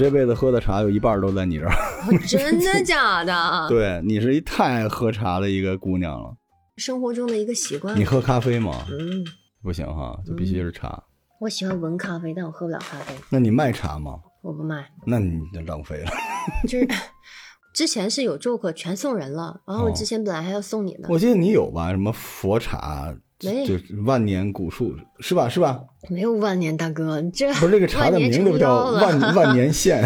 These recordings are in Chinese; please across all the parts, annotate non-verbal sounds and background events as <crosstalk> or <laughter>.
这辈子喝的茶有一半都在你这儿。<laughs> <laughs> 真的假的？对你是一太爱喝茶的一个姑娘了。生活中的一个习惯。你喝咖啡吗？嗯，不行哈，就必须是茶。我喜欢闻咖啡，但我喝不了咖啡。那你卖茶吗？我不卖。那你就浪费了。<laughs> 就是之前是有做过，全送人了。然后我之前本来还要送你呢。我记得你有吧？什么佛茶？没，就万年古树是吧？是吧？没有万年大哥，这不是这个茶的名字叫万 <laughs> 万年县？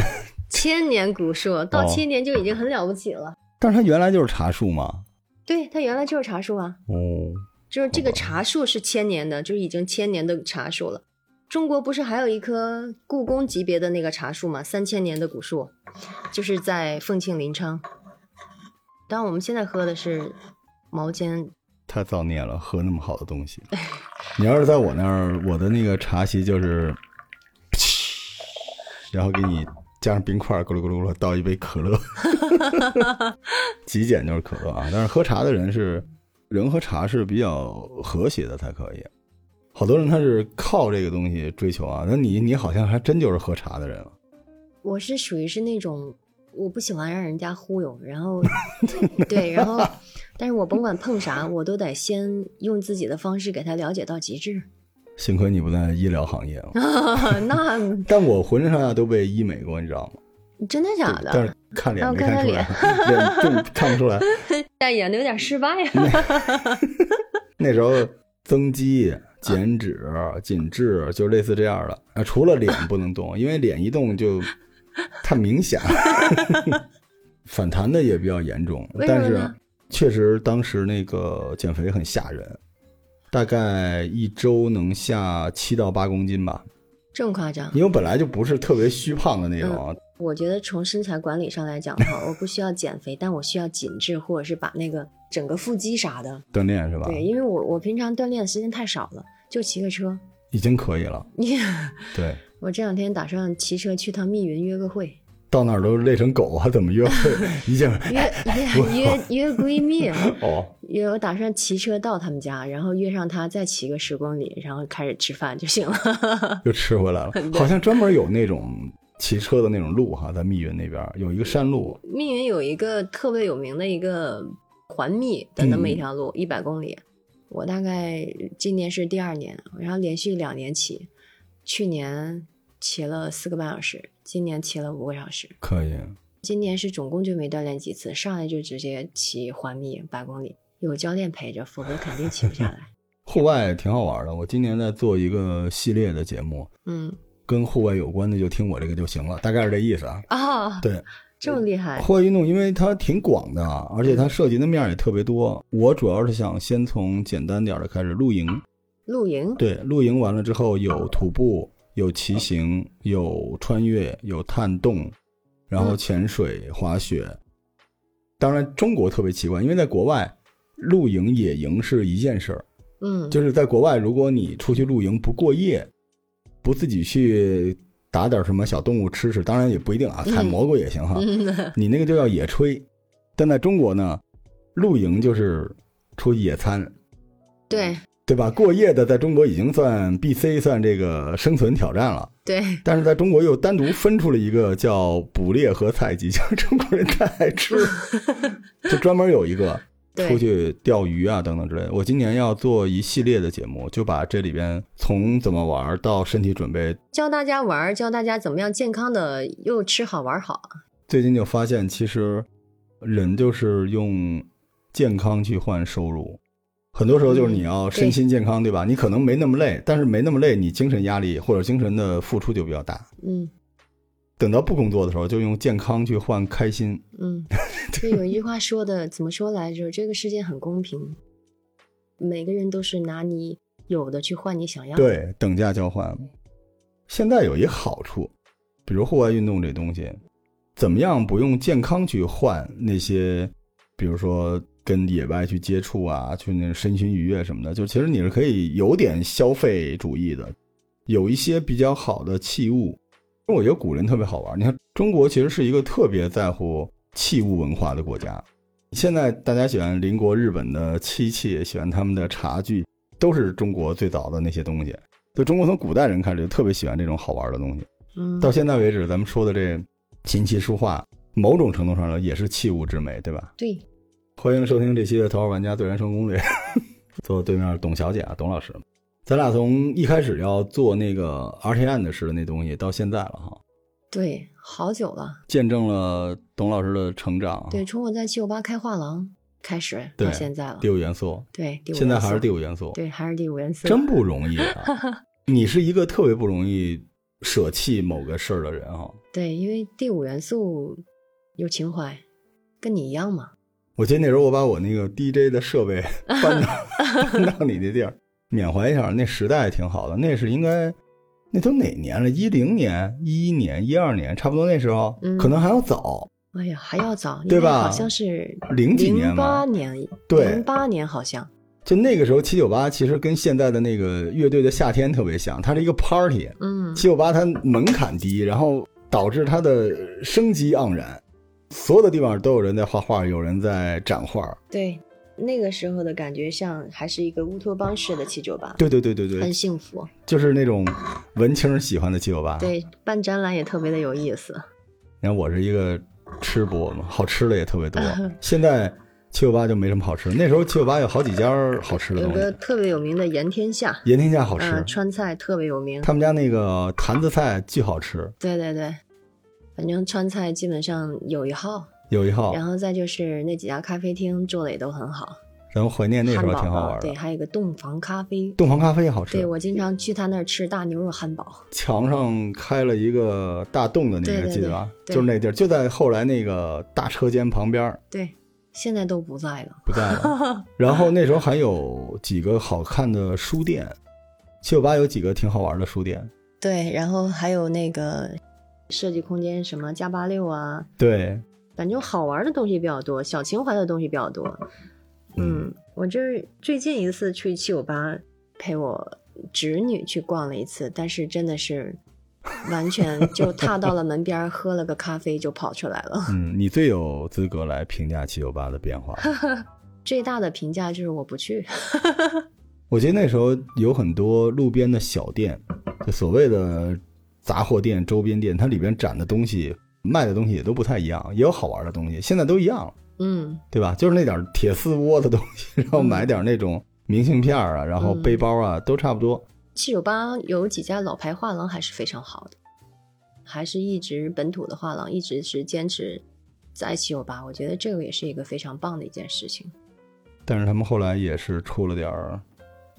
千年古树到千年就已经很了不起了。但是它原来就是茶树吗？对，它原来就是茶树啊。哦，就是这个茶树是千年的，就是已经千年的茶树了。中国不是还有一棵故宫级别的那个茶树吗？三千年的古树，就是在凤庆临昌。当然，我们现在喝的是毛尖。太造孽了，喝那么好的东西。<laughs> 你要是在我那儿，我的那个茶席就是，<laughs> 然后给你加上冰块，咕噜咕噜咕噜倒一杯可乐。<laughs> 极简就是可乐啊，但是喝茶的人是人和茶是比较和谐的才可以。好多人他是靠这个东西追求啊，那你你好像还真就是喝茶的人。我是属于是那种我不喜欢让人家忽悠，然后对，然后。<laughs> 但是我甭管碰啥，我都得先用自己的方式给他了解到极致。<laughs> 幸亏你不在医疗行业啊，<laughs> 那但我浑身上下都被医美过，你知道吗？真的假的？但是看脸没看出来，脸就看不出来。但演的有点失败呀。那时候增肌、减脂、紧致，就类似这样的啊。除了脸不能动，因为脸一动就 <laughs> 太明显了，<laughs> 反弹的也比较严重。但是。确实，当时那个减肥很吓人，大概一周能下七到八公斤吧。这么夸张？因为本来就不是特别虚胖的那种。我觉得从身材管理上来讲的话，<laughs> 我不需要减肥，但我需要紧致，或者是把那个整个腹肌啥的锻炼是吧？对，因为我我平常锻炼的时间太少了，就骑个车已经可以了。对，我这两天打算骑车去趟密云约个会。到哪儿都累成狗，还怎么约会？<laughs> 约约 <laughs> 约约闺蜜 <laughs> 哦，约我打算骑车到他们家，然后约上他再骑个十公里，然后开始吃饭就行了。又吃回来了，好像专门有那种骑车的那种路哈，在密云那边有一个山路。密云有一个特别有名的一个环密的那么一条路，一百公里。我大概今年是第二年，然后连续两年骑，去年骑了四个半小时。今年骑了五个小时，可以。今年是总共就没锻炼几次，上来就直接骑环密八公里，有教练陪着，否则肯定骑不下来。<laughs> 户外挺好玩的，我今年在做一个系列的节目，嗯，跟户外有关的就听我这个就行了，大概是这意思啊。啊，对，<laughs> 这么厉害。户外运动因为它挺广的，而且它涉及的面也特别多。我主要是想先从简单点的开始，露营。露营？对，露营完了之后有徒步。有骑行，有穿越，有探洞，然后潜水、滑雪。当然，中国特别奇怪，因为在国外，露营、野营是一件事儿。嗯，就是在国外，如果你出去露营不过夜，不自己去打点什么小动物吃吃，当然也不一定啊，采蘑菇也行哈。<laughs> 你那个就叫野炊。但在中国呢，露营就是出去野餐。对。对吧？过夜的在中国已经算 B、C，算这个生存挑战了。对，但是在中国又单独分出了一个叫捕猎和采集，<laughs> 就是中国人太爱吃，<laughs> 就专门有一个出去钓鱼啊等等之类的。我今年要做一系列的节目，就把这里边从怎么玩到身体准备，教大家玩，教大家怎么样健康的又吃好玩好。最近就发现，其实人就是用健康去换收入。很多时候就是你要身心健康，对吧？你可能没那么累，但是没那么累，你精神压力或者精神的付出就比较大。嗯，等到不工作的时候，就用健康去换开心。嗯，就有一句话说的，怎么说来着？这个世界很公平，每个人都是拿你有的去换你想要的，对，等价交换。现在有一个好处，比如户外运动这东西，怎么样不用健康去换那些，比如说。跟野外去接触啊，去那身心愉悦什么的，就其实你是可以有点消费主义的，有一些比较好的器物。我觉得古人特别好玩，你看中国其实是一个特别在乎器物文化的国家。现在大家喜欢邻国日本的漆器，喜欢他们的茶具，都是中国最早的那些东西。就中国从古代人开始就特别喜欢这种好玩的东西。嗯，到现在为止，咱们说的这琴棋书画，某种程度上呢，也是器物之美，对吧？对，欢迎收听这期的《头号玩家对人生攻略》，坐我对面董小姐啊，董老师，咱俩从一开始要做那个 RTN 的事的那东西，到现在了哈，对，好久了。见证了董老师的成长啊。对，从我在七九八开画廊开始到现在了第。五元素，对，第五现在还是第五元素，对，还是第五元素。真不容易啊！<laughs> 你是一个特别不容易舍弃某个事儿的人哈。对，因为第五元素有情怀，跟你一样嘛。我记得那时候我把我那个 DJ 的设备搬到 <laughs> 搬到你那地儿，缅怀一下，那时代挺好的。那是应该，那都哪年了？一零年、一一年、一二年，差不多那时候，嗯可能还要早，哎呀，还要早，对吧好像是零几年零八。年，对零八年好像。就那个时候，七九八其实跟现在的那个乐队的夏天特别像，它是一个 party。嗯，七九八它门槛低，然后导致它的生机盎然，所有的地方都有人在画画，有人在展画。对，那个时候的感觉像还是一个乌托邦式的七九八，对对对对对很，幸福。就是那种文青喜欢的七九八。对，办展览也特别的有意思。你看我是一个吃播嘛，好吃的也特别多。<laughs> 现在七九八就没什么好吃的，那时候七九八有好几家好吃的有个，特别有名的盐天下，盐天下好吃，嗯，川菜特别有名。他们家那个坛子菜巨好吃，对对对，反正川菜基本上有一号，有一号。然后再就是那几家咖啡厅做的也都很好。然后怀念那时候挺好玩的对，还有一个洞房咖啡。洞房咖啡好吃对，我经常去他那儿吃大牛肉汉堡。墙上开了一个大洞的那个，记得吧？就是那地儿，就在后来那个大车间旁边，对，现在都不在了。不在了。<laughs> 然后那时候还有几个好看的书店，七九八有几个挺好玩的书店。对，然后还有那个设计空间，什么加八六啊，对，反正好玩的东西比较多，小情怀的东西比较多。嗯，我这最近一次去七九八陪我侄女去逛了一次，但是真的是完全就踏到了门边，喝了个咖啡就跑出来了。嗯，你最有资格来评价七九八的变化。<laughs> 最大的评价就是我不去。我记得那时候有很多路边的小店，就所谓的杂货店、周边店，它里边展的东西、卖的东西也都不太一样，也有好玩的东西，现在都一样了，嗯，对吧？就是那点铁丝窝的东西，然后买点那种明信片啊，然后背包啊，都差不多。七九八有几家老牌画廊还是非常好的，还是一直本土的画廊一直是坚持在七九八，我觉得这个也是一个非常棒的一件事情。但是他们后来也是出了点儿，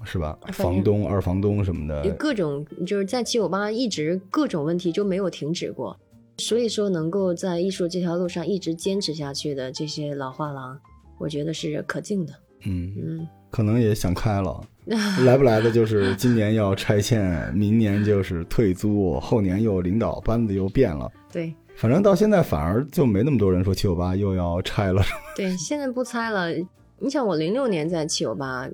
是吧？房东、二房东什么的，各种就是在七九八一直各种问题就没有停止过，所以说能够在艺术这条路上一直坚持下去的这些老画廊，我觉得是可敬的。嗯，嗯，可能也想开了。<laughs> 来不来的就是今年要拆迁，明年就是退租，后年又领导班子又变了。对反正到现在反而就没那么多人说七九八又要拆了。<laughs> 对，现在不拆了。你想，我零六年在七九八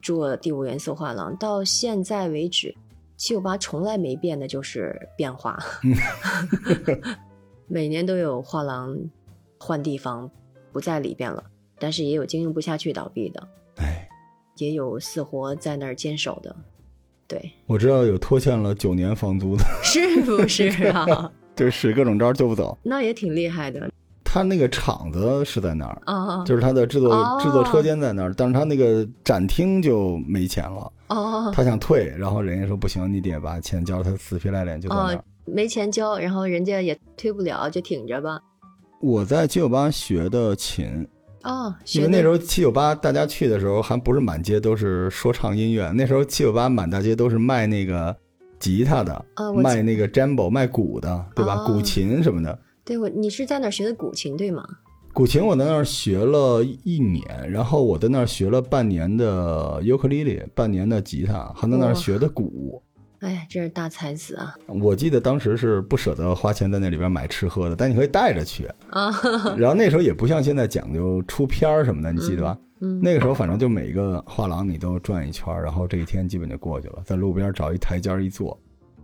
做第五元素画廊，到现在为止，七九八从来没变的就是变化。<laughs> 每年都有画廊换地方，不在里边了，但是也有经营不下去倒闭的，哎，也有死活在那儿坚守的。对，我知道有拖欠了九年房租的，是不是啊？<laughs> 对，使各种招救不走。那也挺厉害的他那个厂子是在那儿，啊！就是他的制作、哦制作车间在那儿，但是他那个展厅就没钱了，哦他想退，然后人家说不行，你得把钱交，他死皮赖脸就在那儿。哦，没钱交，然后人家也退不了，就挺着吧。我在七九八学的琴，哦，因为那时候七九八大家去的时候还不是满街都是说唱音乐，那时候七九八满大街都是卖那个吉他的，啊卖那个 jambo 卖鼓的，对吧？哦古琴什么的。对我，你是在那儿学的古琴对吗？古琴我在那儿学了一年，然后我在那儿学了半年的尤克里里，半年的吉他，还在那儿学的鼓。哎，真是大才子啊！我记得当时是不舍得花钱在那里边买吃喝的，但你可以带着去。啊，<laughs> 然后那时候也不像现在讲究出片儿什么的，你记得吧？嗯，那个时候反正就每个画廊你都转一圈儿，然后这一天基本就过去了，在路边找一台阶儿一坐，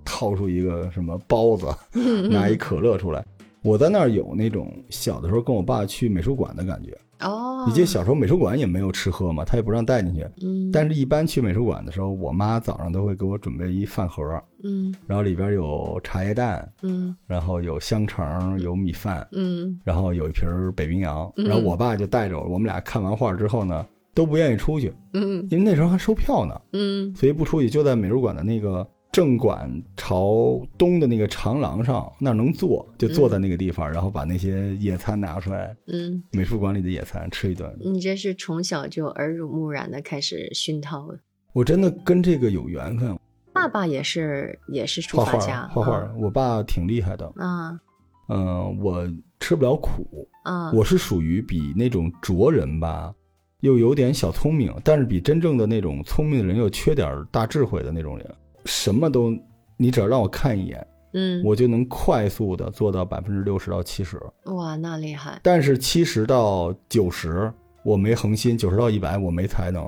掏出一个什么包子，<laughs> 拿一可乐出来。我在那儿有那种小的时候跟我爸去美术馆的感觉。哦，你记得小时候美术馆也没有吃喝嘛，他也不让带进去。嗯，但是，一般去美术馆的时候，我妈早上都会给我准备一饭盒，嗯。然后里边有茶叶蛋，嗯。然后有香肠，有米饭，嗯。然后有一瓶北冰洋。嗯。然后我爸就带着我，我们俩看完画之后呢，都不愿意出去，嗯。因为那时候还收票呢，嗯。所以不出去，就在美术馆的那个正馆朝东的那个长廊上，那儿能坐，就坐在那个地方，然后把那些野餐拿出来，嗯，美术馆里的野餐吃一顿。你这是从小就耳濡目染的开始熏陶。了。我真的跟这个有缘分，爸爸也是也是书画画画画，我爸挺厉害的。啊。嗯、我吃不了苦，啊，我是属于比那种拙人吧，又有点小聪明，但是比真正的那种聪明的人又缺点大智慧的那种人，什么都你只要让我看一眼，嗯，我就能快速的做到百分之六十到七十。哇，那厉害，但是七十到九十我没恒心，九十到一百我没才能。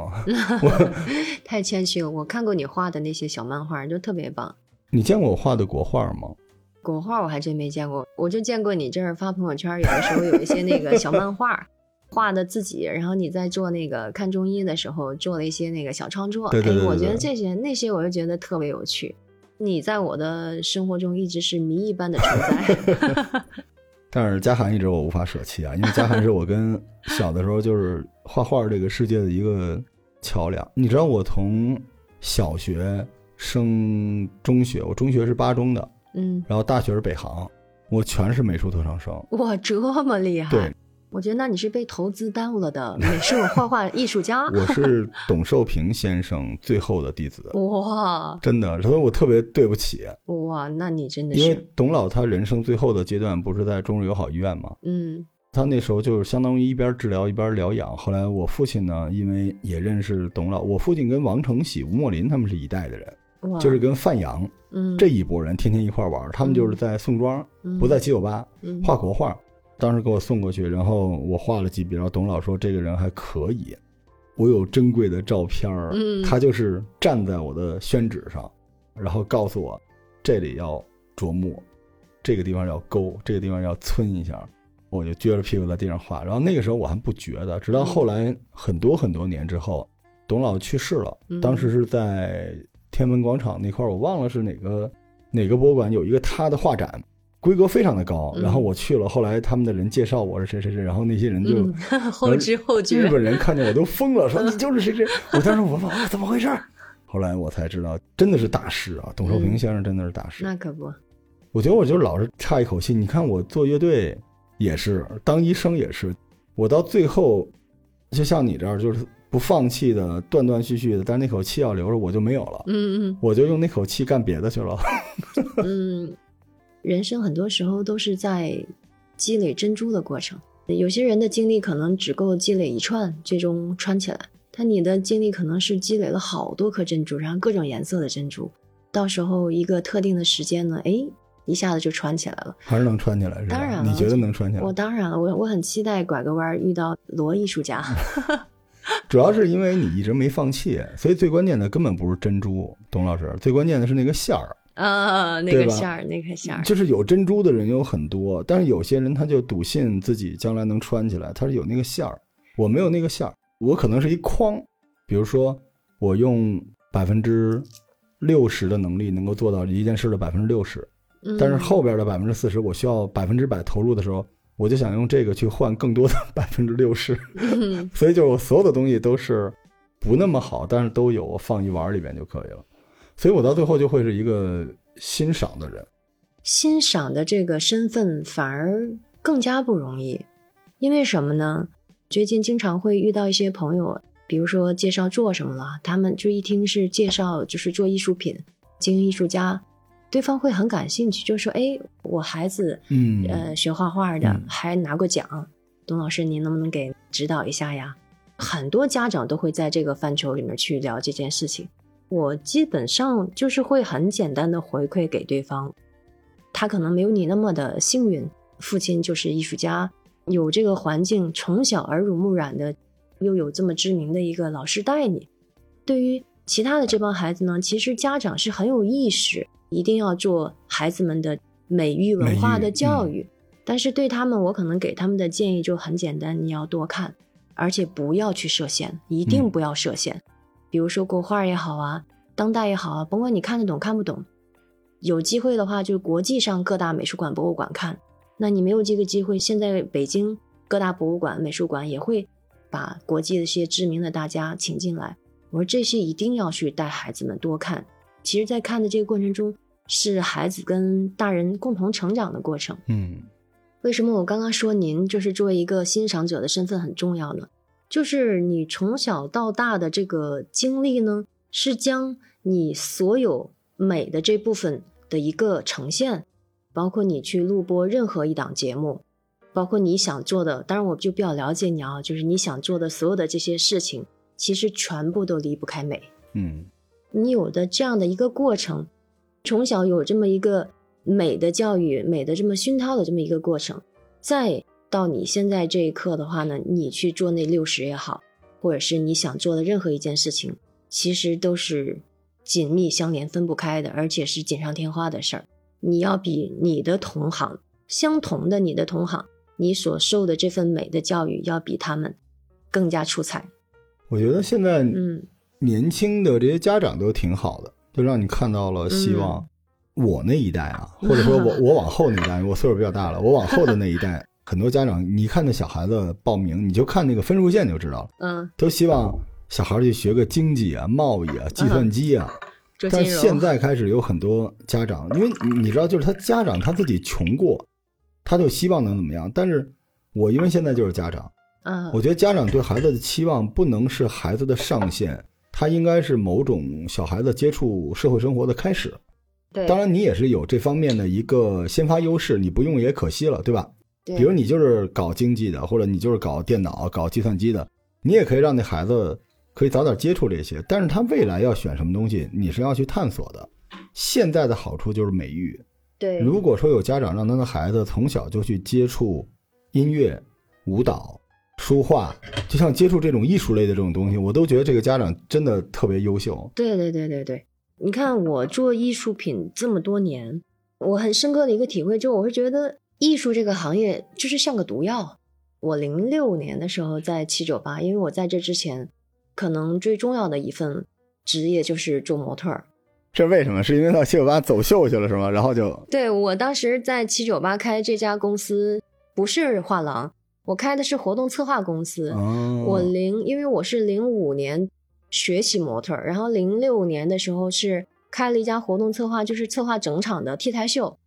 <laughs> 太谦虚了。我看过你画的那些小漫画，就特别棒。你见过我画的国画吗？国画我还真没见过，我就见过你这儿发朋友圈，有的时候有一些那个小漫画。画的自己，然后你在做那个看中医的时候做了一些那个小创作，对对对哎，我觉得这些那些我就觉得特别有趣。你在我的生活中一直是谜一般的存在。<laughs> 但是嘉涵一直我无法舍弃啊，因为嘉涵是我跟小的时候就是画画这个世界的一个桥梁。你知道我从小学升中学，我中学是八中的，嗯，然后大学是北航，我全是美术特长生。哇，这么厉害！对，我觉得那你是被投资耽误了的美术画画艺术家。<laughs> 我是董寿平先生最后的弟子，哇真的，所以我特别对不起，哇，那你真的因为，董老他人生最后的阶段不是在中日友好医院吗？嗯他那时候就是相当于一边治疗一边疗养。后来我父亲呢，因为也认识董老，我父亲跟王承喜、吴莫林他们是一代的人，就是跟范阳嗯这一拨人天天一块玩。他们就是在宋庄，不在七九八嗯画国画。当时给我送过去，然后我画了几笔，然后董老说这个人还可以。我有珍贵的照片儿，嗯他就是站在我的宣纸上，然后告诉我这里要琢墨，这个地方要勾，这个地方要皴一下。我就撅着屁股在地上画，然后那个时候我还不觉得，直到后来很多很多年之后，董老去世了嗯，当时是在天安门广场那块儿，我忘了是哪个哪个博物馆有一个他的画展，规格非常的高。嗯然后我去了，后来他们的人介绍我是谁谁谁，然后那些人就、嗯，<laughs> <laughs> 后知后觉日，本人看见我都疯了，说你就是谁谁。我当时我问啊怎么回事，<laughs> 后来我才知道真的是大师啊，董寿平嗯先生真的是大师。那可不，我觉得我就老是差一口气。你看我做乐队也是，当医生也是，我到最后就像你这样，就是不放弃的，断断续续的，但那口气要留着，我就没有了，嗯嗯我就用那口气干别的去了。嗯嗯，人生很多时候都是在积累珍珠的过程。有些人的经历可能只够积累一串，最终穿起来。但你的经历可能是积累了好多颗珍珠，然后各种颜色的珍珠，到时候一个特定的时间呢，哎，一下子就穿起来了。还是能穿起来是吧？当然了你觉得能穿起来我？当然了，我我很期待拐个弯遇到罗艺术家。<laughs> 主要是因为你一直没放弃，所以最关键的根本不是珍珠，董老师，最关键的是那个馅儿。啊，那个馅儿，那个馅儿，就是有珍珠的人有很多，但是有些人他就笃信自己将来能穿起来，他是有那个馅儿。我没有那个馅儿，我可能是一筐。比如说，我用百分之六十的能力能够做到一件事的百分之六十，嗯但是后边的百分之四十，我需要百分之百投入的时候，我就想用这个去换更多的 <laughs> 百分之六十。嗯 <laughs> 所以就我所有的东西都是不那么好，但是都有，我放一碗里边就可以了。所以我到最后就会是一个欣赏的人。欣赏的这个身份反而更加不容易，因为什么呢？最近经常会遇到一些朋友，比如说介绍做什么了，他们就一听是介绍就是做艺术品、经营艺术家，对方会很感兴趣，就说：“哎，我孩子嗯，呃学画画的嗯还拿过奖，董老师您能不能给指导一下呀？”很多家长都会在这个范畴里面去聊这件事情。我基本上就是会很简单的回馈给对方，他可能没有你那么的幸运，父亲就是艺术家，有这个环境，从小耳濡目染的，又有这么知名的一个老师带你。对于其他的这帮孩子呢，其实家长是很有意识，一定要做孩子们的美育文化的教育。但是对他们，我可能给他们的建议就很简单：你要多看，而且不要去设限，一定不要设限。比如说国画也好啊，当代也好啊，甭管你看得懂看不懂，有机会的话就国际上各大美术馆、博物馆看。那你没有这个机会，现在北京各大博物馆、美术馆也会把国际的一些知名的大家请进来。我说这些一定要去带孩子们多看。其实，在看的这个过程中，是孩子跟大人共同成长的过程。嗯，为什么我刚刚说您就是作为一个欣赏者的身份很重要呢？就是你从小到大的这个经历呢，是将你所有美的这部分的一个呈现，包括你去录播任何一档节目，包括你想做的，当然我就比较了解你啊，就是你想做的所有的这些事情，其实全部都离不开美。嗯，你有的这样的一个过程，从小有这么一个美的教育、美的这么熏陶的这么一个过程，再到你现在这一刻的话呢，你去做那六十也好，或者是你想做的任何一件事情，其实都是紧密相连、分不开的，而且是锦上添花的事儿。你要比你的同行相同的你的同行，你所受的这份美的教育，要比他们更加出彩。我觉得现在嗯年轻的这些家长都挺好的，就让你看到了希望。我那一代啊，或者说我 <laughs> 我往后那一代，我岁数比较大了，我往后的那一代，很多家长，你看那小孩子报名，你就看那个分数线就知道了，嗯，都希望小孩去学个经济啊、贸易啊、计算机啊。但现在开始有很多家长，因为你你知道，就是他家长他自己穷过，他就希望能怎么样。但是我因为现在就是家长，嗯我觉得家长对孩子的期望不能是孩子的上限，他应该是某种小孩子接触社会生活的开始。对，当然，你也是有这方面的一个先发优势，你不用也可惜了，对吧？对比如你就是搞经济的，或者你就是搞电脑、搞计算机的，你也可以让那孩子可以早点接触这些。但是他未来要选什么东西，你是要去探索的。现在的好处就是美育。对，如果说有家长让他的孩子从小就去接触音乐、舞蹈、书画，就像接触这种艺术类的这种东西，我都觉得这个家长真的特别优秀。对对对对对，你看我做艺术品这么多年，我很深刻的一个体会，就我会觉得艺术这个行业就是像个毒药。我零六年的时候在七九八，因为我在这之前，可能最重要的一份职业就是做模特儿。这为什么？是因为到七九八走秀去了是吗？然后就对我当时在七九八开这家公司，不是画廊，我开的是活动策划公司。哦，我零，因为我是零五年学习模特儿，然后零六年的时候是开了一家活动策划，就是策划整场的 T 台秀，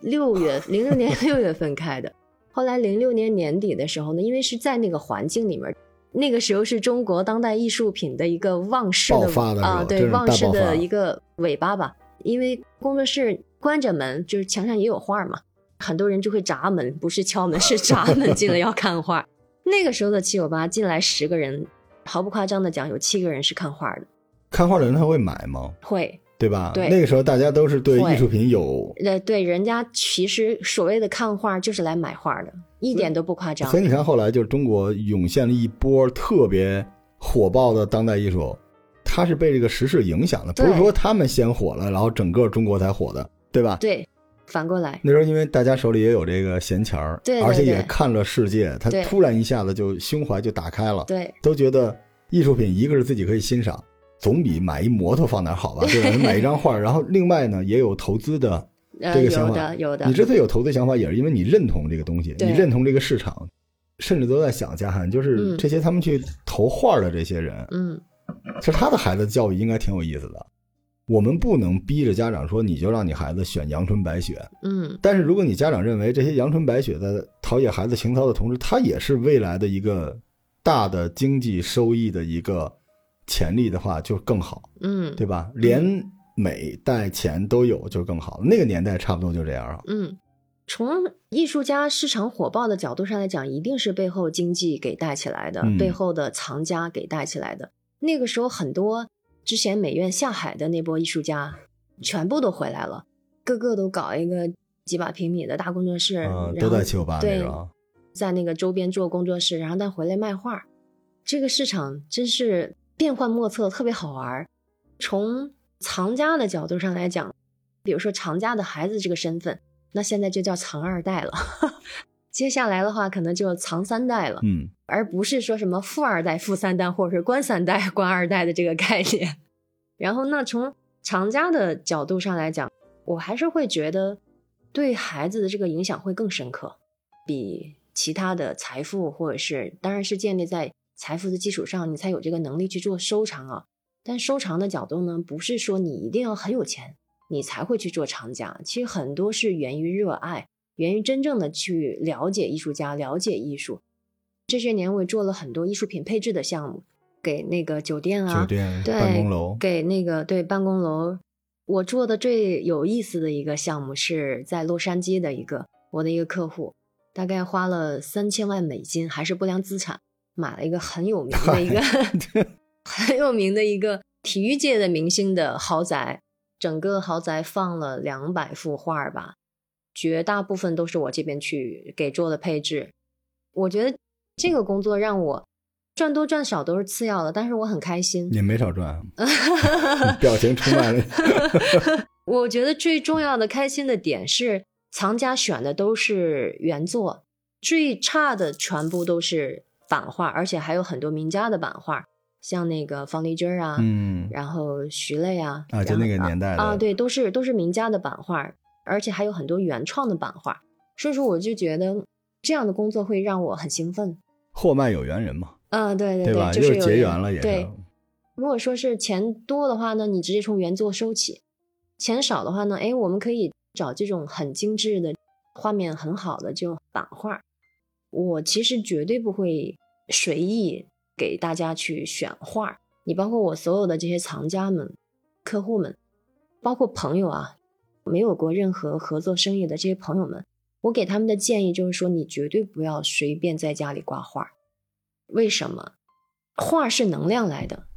六月零六年 <laughs> 六月份开的。后来零六年年底的时候呢，因为是在那个环境里面，那个时候是中国当代艺术品的一个旺势的爆发的啊，对旺势爆发的一个尾巴吧。因为工作室关着门，就是墙上也有画嘛，很多人就会砸门，不是敲门，是砸门进来要看画。<laughs> 那个时候的七九八进来十个人，毫不夸张的讲，有七个人是看画的，看画的人他会买吗？会。对吧？对。那个时候大家都是对艺术品有，呃，对，人家其实所谓的看画就是来买画的，一点都不夸张。所。以你看后来就是中国涌现了一波特别火爆的当代艺术，它是被这个时事影响的，不是说他们先火了，然后整个中国才火的，对吧？对，反过来，那时候因为大家手里也有这个闲钱儿，对对而且也看了世界，他突然一下子就胸怀就打开了，对。都觉得艺术品一个是自己可以欣赏，总比买一摩托放哪儿好吧？<laughs> 对吧？买一张画儿，然后另外呢也有投资的呃，这个想法有的有的你，之所以有投资想法，也是因为你认同这个东西，你认同这个市场，甚至都在想，嘉涵，就是嗯这些他们去投画的这些人，嗯，其实他的孩子教育应该挺有意思的。我们不能逼着家长说你就让你孩子选阳春白雪，嗯，但是如果你家长认为这些阳春白雪在陶冶孩子情操的同时，它也是未来的一个大的经济收益的一个潜力的话，就更好，嗯，对吧？连美带钱都有，就更好。那个年代差不多就这样啊。嗯，从艺术家市场火爆的角度上来讲，一定是背后经济给带起来的，嗯背后的藏家给带起来的。那个时候，很多之前美院下海的那波艺术家，全部都回来了，个个都搞一个几百平米的大工作室，嗯，然后都在七九八那对啊。在那个周边做工作室，然后再回来卖画。这个市场真是变幻莫测，特别好玩儿。从藏家的角度上来讲，比如说藏家的孩子这个身份，那现在就叫藏二代了。<laughs> 接下来的话，可能就藏三代了，嗯，而不是说什么富二代、富三代，或者是官三代、官二代的这个概念。然后，那从藏家的角度上来讲，我还是会觉得对孩子的这个影响会更深刻，比其他的财富或者是，当然是建立在财富的基础上，你才有这个能力去做收藏啊。但收藏的角度呢，不是说你一定要很有钱，你才会去做藏家。其实很多是源于热爱。源于真正的去了解艺术家，了解艺术。这些年我也做了很多艺术品配置的项目，给那个酒店啊，酒店、对办公楼，给那个对办公楼。我做的最有意思的一个项目是在洛杉矶的一个我的一个客户，大概花了三千万美金，还是不良资产，买了一个很有名的一个 <laughs> 很有名的一个体育界的明星的豪宅，整个豪宅放了两百幅画吧。绝大部分都是我这边去给做的配置，我觉得这个工作让我赚多赚少都是次要的，但是我很开心。也没少赚，<laughs> 表情充满了。<laughs> 我觉得最重要的开心的点是，藏家选的都是原作，最差的全部都是版画，而且还有很多名家的版画，像那个方力钧啊，嗯，然后徐磊啊，啊，就那个年代的啊，对，都是都是名家的版画。而且还有很多原创的版画，所以说我就觉得这样的工作会让我很兴奋。货卖有缘人嘛，嗯，对对对？就是结缘了，也是。对，如果说是钱多的话呢，你直接从原作收起；钱少的话呢，哎，我们可以找这种很精致的、画面很好的这种版画。我其实绝对不会随意给大家去选画。你包括我所有的这些藏家们、客户们，包括朋友啊。没有过任何合作生意的这些朋友们，我给他们的建议就是说，你绝对不要随便在家里挂画。为什么？画是能量来的。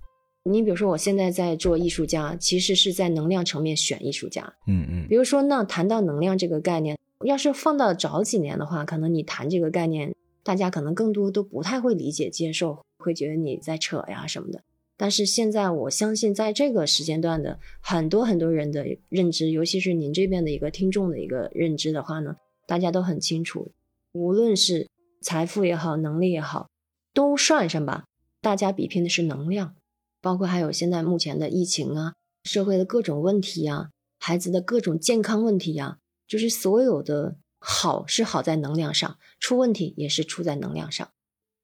你比如说，我现在在做艺术家，其实是在能量层面选艺术家。嗯嗯。比如说，那谈到能量这个概念，要是放到早几年的话，可能你谈这个概念，大家可能更多都不太会理解接受，会觉得你在扯呀什么的。但是现在，我相信在这个时间段的很多很多人的认知，尤其是您这边的一个听众的一个认知的话呢，大家都很清楚，无论是财富也好，能力也好，都算上吧。大家比拼的是能量，包括还有现在目前的疫情啊，社会的各种问题呀，孩子的各种健康问题呀，就是所有的好是好在能量上，出问题也是出在能量上。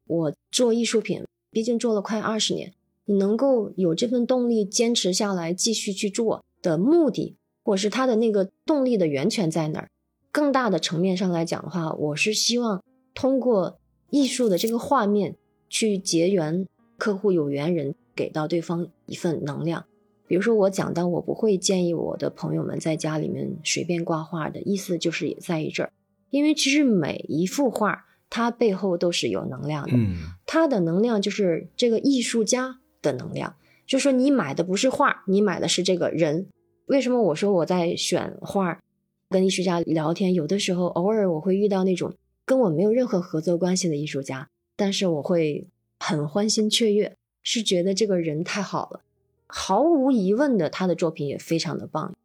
我做艺术品，毕竟做了快二十年。你能够有这份动力坚持下来，继续去做的目的，或是他的那个动力的源泉在哪儿？更大的层面上来讲的话，我是希望通过艺术的这个画面去结缘客户有缘人，给到对方一份能量。比如说我讲到，我不会建议我的朋友们在家里面随便挂画的意思，就是也在于这儿，因为其实每一幅画它背后都是有能量的，嗯，它的能量就是这个艺术家。的能量，就说你买的不是画，你买的是这个人。为什么我说我在选画，跟艺术家聊天，有的时候偶尔我会遇到那种跟我没有任何合作关系的艺术家，但是我会很欢欣雀跃，是觉得这个人太好了。毫无疑问的，他的作品也非常的棒，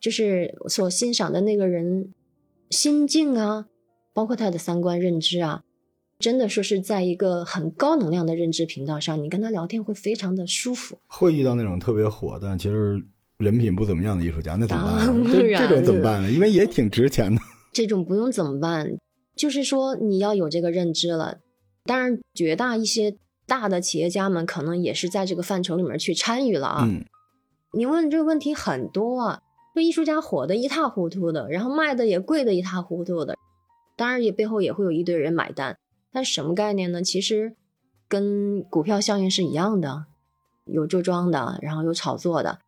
就是所欣赏的那个人心境啊，包括他的三观认知啊。真的说是在一个很高能量的认知频道上，你跟他聊天会非常的舒服。会遇到那种特别火但其实人品不怎么样的艺术家，那怎么办？这这种怎么办呢？因为也挺值钱的。<laughs> 这种不用怎么办，就是说你要有这个认知了。当然，绝大一些大的企业家们可能也是在这个范畴里面去参与了啊。嗯，你问这个问题很多啊，这艺术家火的一塌糊涂的，然后卖的也贵的一塌糊涂的，当然也背后也会有一堆人买单。但什么概念呢？其实跟股票效应是一样的，有做庄的，然后有炒作的。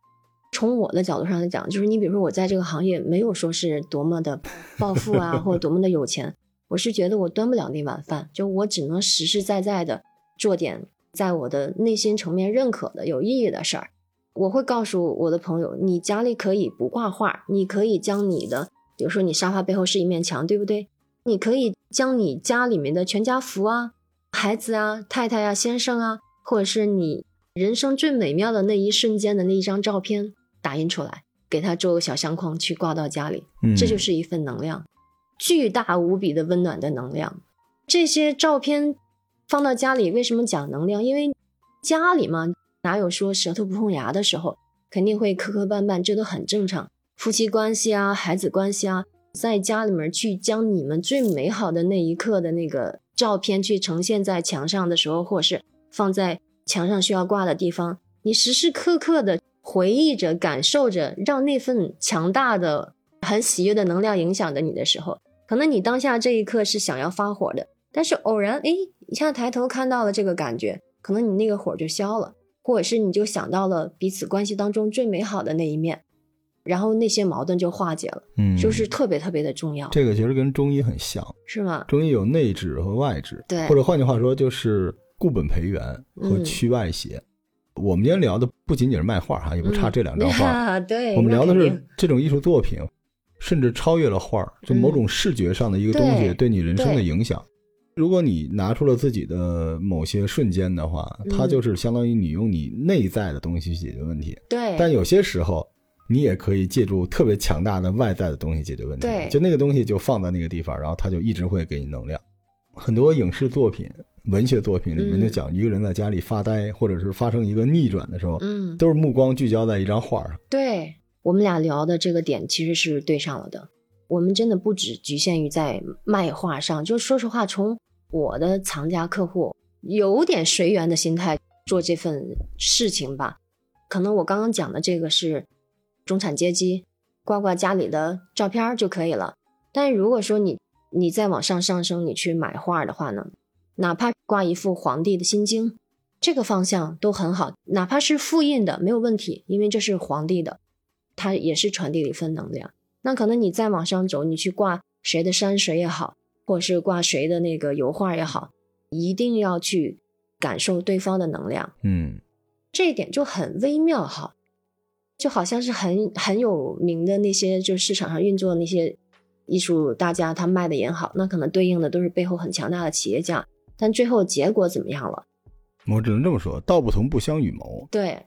从我的角度上来讲，就是你比如说我在这个行业没有说是多么的暴富啊，<laughs> 或者多么的有钱，我是觉得我端不了那碗饭，就我只能实实在在的做点在我的内心层面认可的有意义的事儿。我会告诉我的朋友，你家里可以不挂画，你可以将你的，比如说你沙发背后是一面墙，对不对？你可以将你家里面的全家福啊、孩子啊、太太啊、先生啊，或者是你人生最美妙的那一瞬间的那一张照片打印出来，给它做个小相框去挂到家里，嗯，这就是一份能量，巨大无比的温暖的能量。这些照片放到家里，为什么讲能量？因为家里嘛，哪有说舌头不碰牙的时候，肯定会磕磕绊绊，这都很正常。夫妻关系啊，孩子关系啊，在家里面去将你们最美好的那一刻的那个照片去呈现在墙上的时候，或是放在墙上需要挂的地方，你时时刻刻的回忆着、感受着，让那份强大的、很喜悦的能量影响着你的时候，可能你当下这一刻是想要发火的，但是偶然哎一下抬头看到了这个感觉，可能你那个火就消了，或者是你就想到了彼此关系当中最美好的那一面，然后那些矛盾就化解了，嗯，就是特别特别的重要，这个其实跟中医很像，是吗？中医有内治和外治，对或者换句话说就是固本培元和嗯去外邪。我们今天聊的不仅仅是卖画哈，也不差这两张画，<laughs> 啊，对，我们聊的是这种艺术作品，甚至超越了画，就某种视觉上的一个东西对对你人生的影响。如果你拿出了自己的某些瞬间的话，它嗯就是相当于你用你内在的东西去解决问题。对，但有些时候，你也可以借助特别强大的外在的东西解决问题。对就那个东西就放在那个地方，然后它就一直会给你能量。很多影视作品、文学作品里面嗯就讲一个人在家里发呆，或者是发生一个逆转的时候，嗯，都是目光聚焦在一张画上。对我们俩聊的这个点其实是对上了的。我们真的不只局限于在卖画上，就说实话，从我的藏家客户有点随缘的心态做这份事情吧。可能我刚刚讲的这个是中产阶级挂挂家里的照片就可以了。但如果说你你再往上上升，你去买画的话呢，哪怕挂一幅皇帝的心经，这个方向都很好，哪怕是复印的没有问题，因为这是皇帝的，它也是传递一份能量。那可能你再往上走，你去挂谁的山水也好，或者是挂谁的那个油画也好，一定要去感受对方的能量，嗯，这一点就很微妙哈，就好像是很很有名的那些，就市场上运作的那些艺术大家，他卖的也好，那可能对应的都是背后很强大的企业家，但最后结果怎么样了？我只能这么说，道不同不相与谋。对，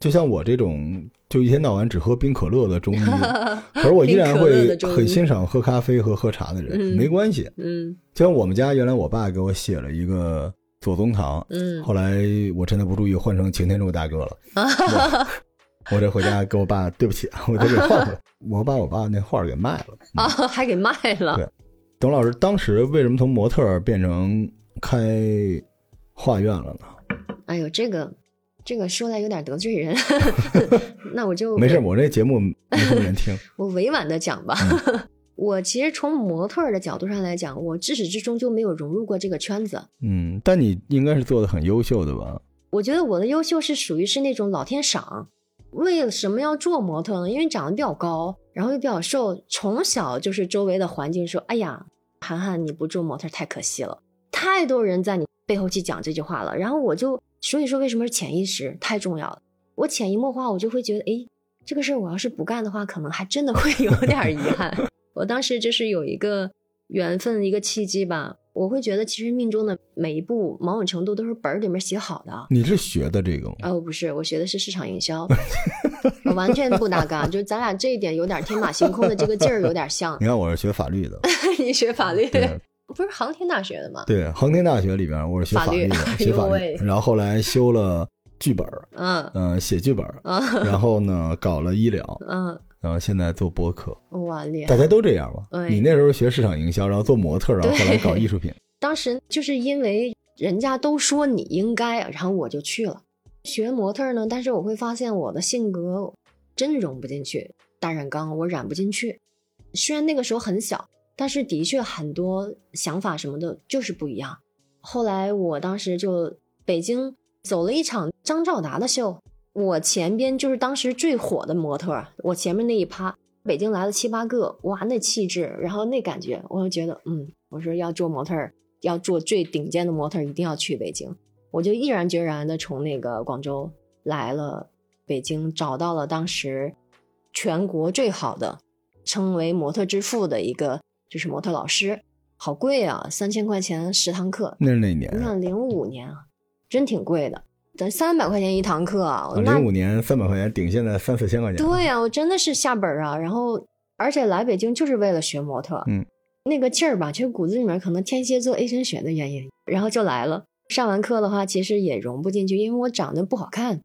就像我这种就一天到晚只喝冰可乐的中医，<laughs> 可是我依然会很欣赏喝咖啡和喝茶的人，嗯没关系。嗯就像我们家原来我爸给我写了一个左宗棠，嗯后来我趁他不注意换成擎天柱大哥了。<laughs> 我 <laughs> 我这回家给我爸对不起啊，我得给换回来。我把我爸那画给卖了。啊，还给卖了对，董老师当时为什么从模特变成开画院了呢？哎呦，这个这个说来有点得罪人，<laughs> 那我就没事，我这节目没什么人听。<laughs> 我委婉的讲吧。嗯我其实从模特的角度上来讲，我至始至终就没有融入过这个圈子。嗯，但你应该是做的很优秀的吧？我觉得我的优秀是属于是那种老天赏。为什么要做模特呢？因为长得比较高，然后又比较瘦，从小就是周围的环境说：“哎呀，涵涵你不做模特太可惜了。”太多人在你背后去讲这句话了，然后我就所以说为什么是潜意识太重要了？我潜移默化，我就会觉得，哎，这个事儿我要是不干的话，可能还真的会 <laughs> 有点遗憾。我当时就是有一个缘分，一个契机吧，我会觉得其实命中的每一步，某种程度都是本儿里面写好的。你是学的这个吗？哦，不是，我学的是市场营销，我完全不搭嘎，就咱俩这一点有点天马行空的这个劲儿有点像 <laughs> 你。看我是学法律的，<laughs> 你学法律，对不是航天大学的吗？对，航天大学里边我是学法律的，学法律然后后来修了剧本，嗯嗯，写剧本然后呢搞了医疗，嗯，然后现在做播客，哇，厉害！大家都这样吧。你那时候学市场营销，然后做模特，然后后来搞艺术品，当时就是因为人家都说你应该，然后我就去了学模特呢。但是我会发现我的性格真融不进去，大染缸我染不进去。虽然那个时候很小，但是的确很多想法什么的就是不一样。后来我当时就北京走了一场张兆达的秀，我前边就是当时最火的模特，我前面那一趴，北京来了七八个，哇，那气质，然后那感觉，我就觉得，嗯，我说要做模特，要做最顶尖的模特，一定要去北京。我就毅然决然的从那个广州来了北京，找到了当时全国最好的，称为模特之父的一个就是模特老师，好贵啊，三千块钱十堂课。那是哪年啊？你看零五年啊，真挺贵的。等三百块钱一堂课，啊那零五年三百块钱顶现在三四千块钱，对呀、我真的是下本啊。然后，而且来北京就是为了学模特，嗯，那个劲儿吧，其实骨子里面可能天蝎座 A 型血的原因，然后就来了。上完课的话，其实也融不进去，因为我长得不好看。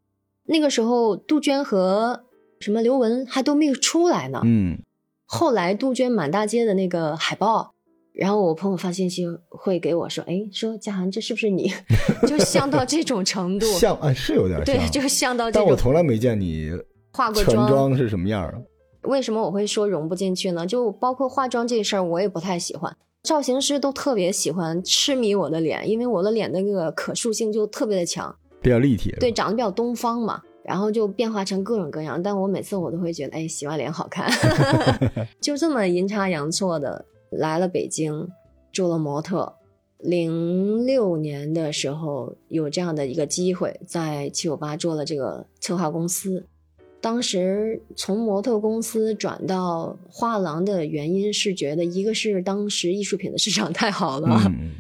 那个时候，杜鹃和什么刘雯还都没有出来呢。嗯，后来杜鹃满大街的那个海报，然后我朋友发信息会给我说：“哎，说佳涵，这是不是你？” <laughs> 就像到这种程度，像啊是有点像，对，就像到这种但我从来没见你化过妆。妆是什么样的。为什么我会说融不进去呢？就包括化妆这事儿，我也不太喜欢。造型师都特别喜欢痴迷我的脸，因为我的脸那个可塑性就特别的强，比较立体，对，，长得比较东方嘛，然后就变化成各种各样。但我每次我都会觉得，哎，洗完脸好看，<laughs> 就这么阴差阳错的来了北京，做了模特。零六年的时候有这样的一个机会，在七九八做了这个策划公司。当时从模特公司转到画廊的原因是觉得，一个是当时艺术品的市场太好了，嗯，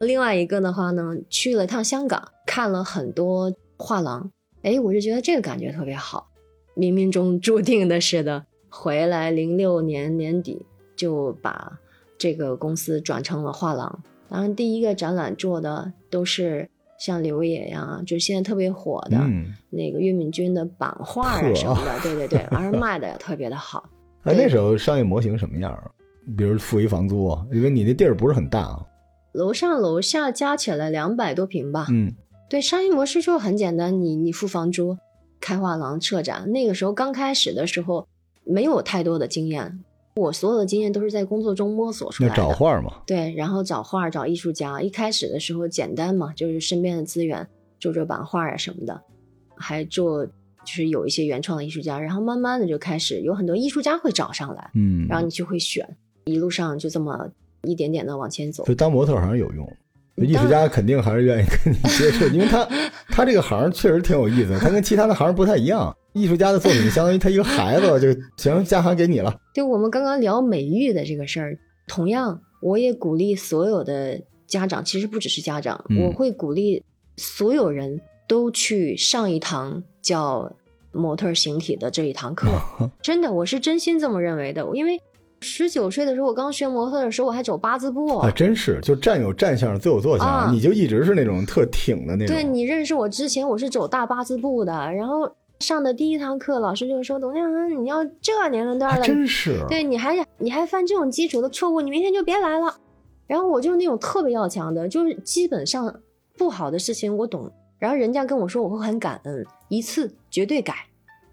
另外一个的话呢，去了趟香港，看了很多画廊，哎，我就觉得这个感觉特别好，冥冥中注定的似的。回来零六年年底就把这个公司转成了画廊，当然第一个展览做的都是像刘野呀，就是现在特别火的、嗯，那个岳敏君的版画啊什么的，<laughs> 对对对，而卖的也特别的好。<laughs> 哎，那时候商业模型什么样啊？比如付一房租，因为你那地儿不是很大啊。楼上楼下加起来两百多平吧，嗯，对，商业模式就很简单，你你付房租，开画廊、策展。那个时候刚开始的时候，没有太多的经验，我所有的经验都是在工作中摸索出来的。找画嘛，对，然后找画、找艺术家。一开始的时候简单嘛，就是身边的资源，做做版画啊什么的，还做就是有一些原创的艺术家。然后慢慢的就开始有很多艺术家会找上来，嗯，然后你就会选，一路上就这么一点点的往前走所。以当模特好像有用。艺术家肯定还是愿意跟你接触，因为他 <laughs> 他这个行确实挺有意思，他跟其他的行不太一样。艺术家的作品相当于他一个孩子，就行，家行给你了。对我们刚刚聊美育的这个事儿，同样我也鼓励所有的家长，其实不只是家长，嗯我会鼓励所有人都去上一堂叫模特形体的这一堂课。<laughs> 真的，我是真心这么认为的，因为十九岁的时候，我刚学模特的时候，我还走八字步。啊，真是，就站有站相，坐有坐相，啊你就一直是那种特挺的那种。对你认识我之前，我是走大八字步的，然后上的第一堂课，老师就说：“董亮涵，你要这年龄段还了，真是。对，你还你还犯这种基础的错误，你明天就别来了。然后我就是那种特别要强的，就是基本上不好的事情我懂，然后人家跟我说我会很感恩，一次绝对改。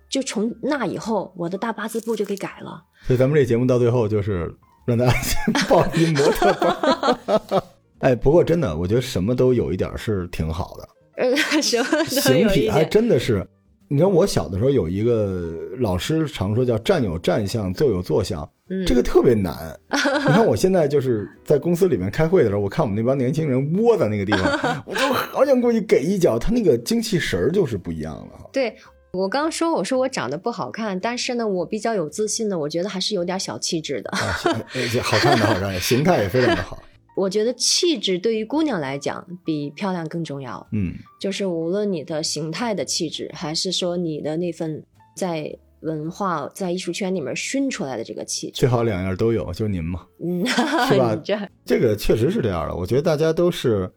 就从那以后，我的大八字步就给改了。所以咱们这节目到最后就是让大家去报 <laughs> 一模特班。哎，不过真的，我觉得什么都有一点是挺好的。<laughs> 呃，什么都形体还。真的是，你看我小的时候有一个老师常说叫站有站相，坐有坐相，嗯，这个特别难。你看我现在就是在公司里面开会的时候，我看我们那帮年轻人窝在那个地方，<laughs> 我就好想过去给一脚，他那个精气神儿就是不一样了哈。对我刚说我说我长得不好看，但是呢，我比较有自信的，我觉得还是有点小气质的。啊，好看的好看的，<laughs> 形态也非常的好。我觉得气质对于姑娘来讲比漂亮更重要。嗯，就是无论你的形态的气质，还是说你的那份在文化、在艺术圈里面熏出来的这个气质，最好两样都有，就是您嘛。<laughs> 嗯，是吧 <laughs> 这，这个确实是这样的，我觉得大家都是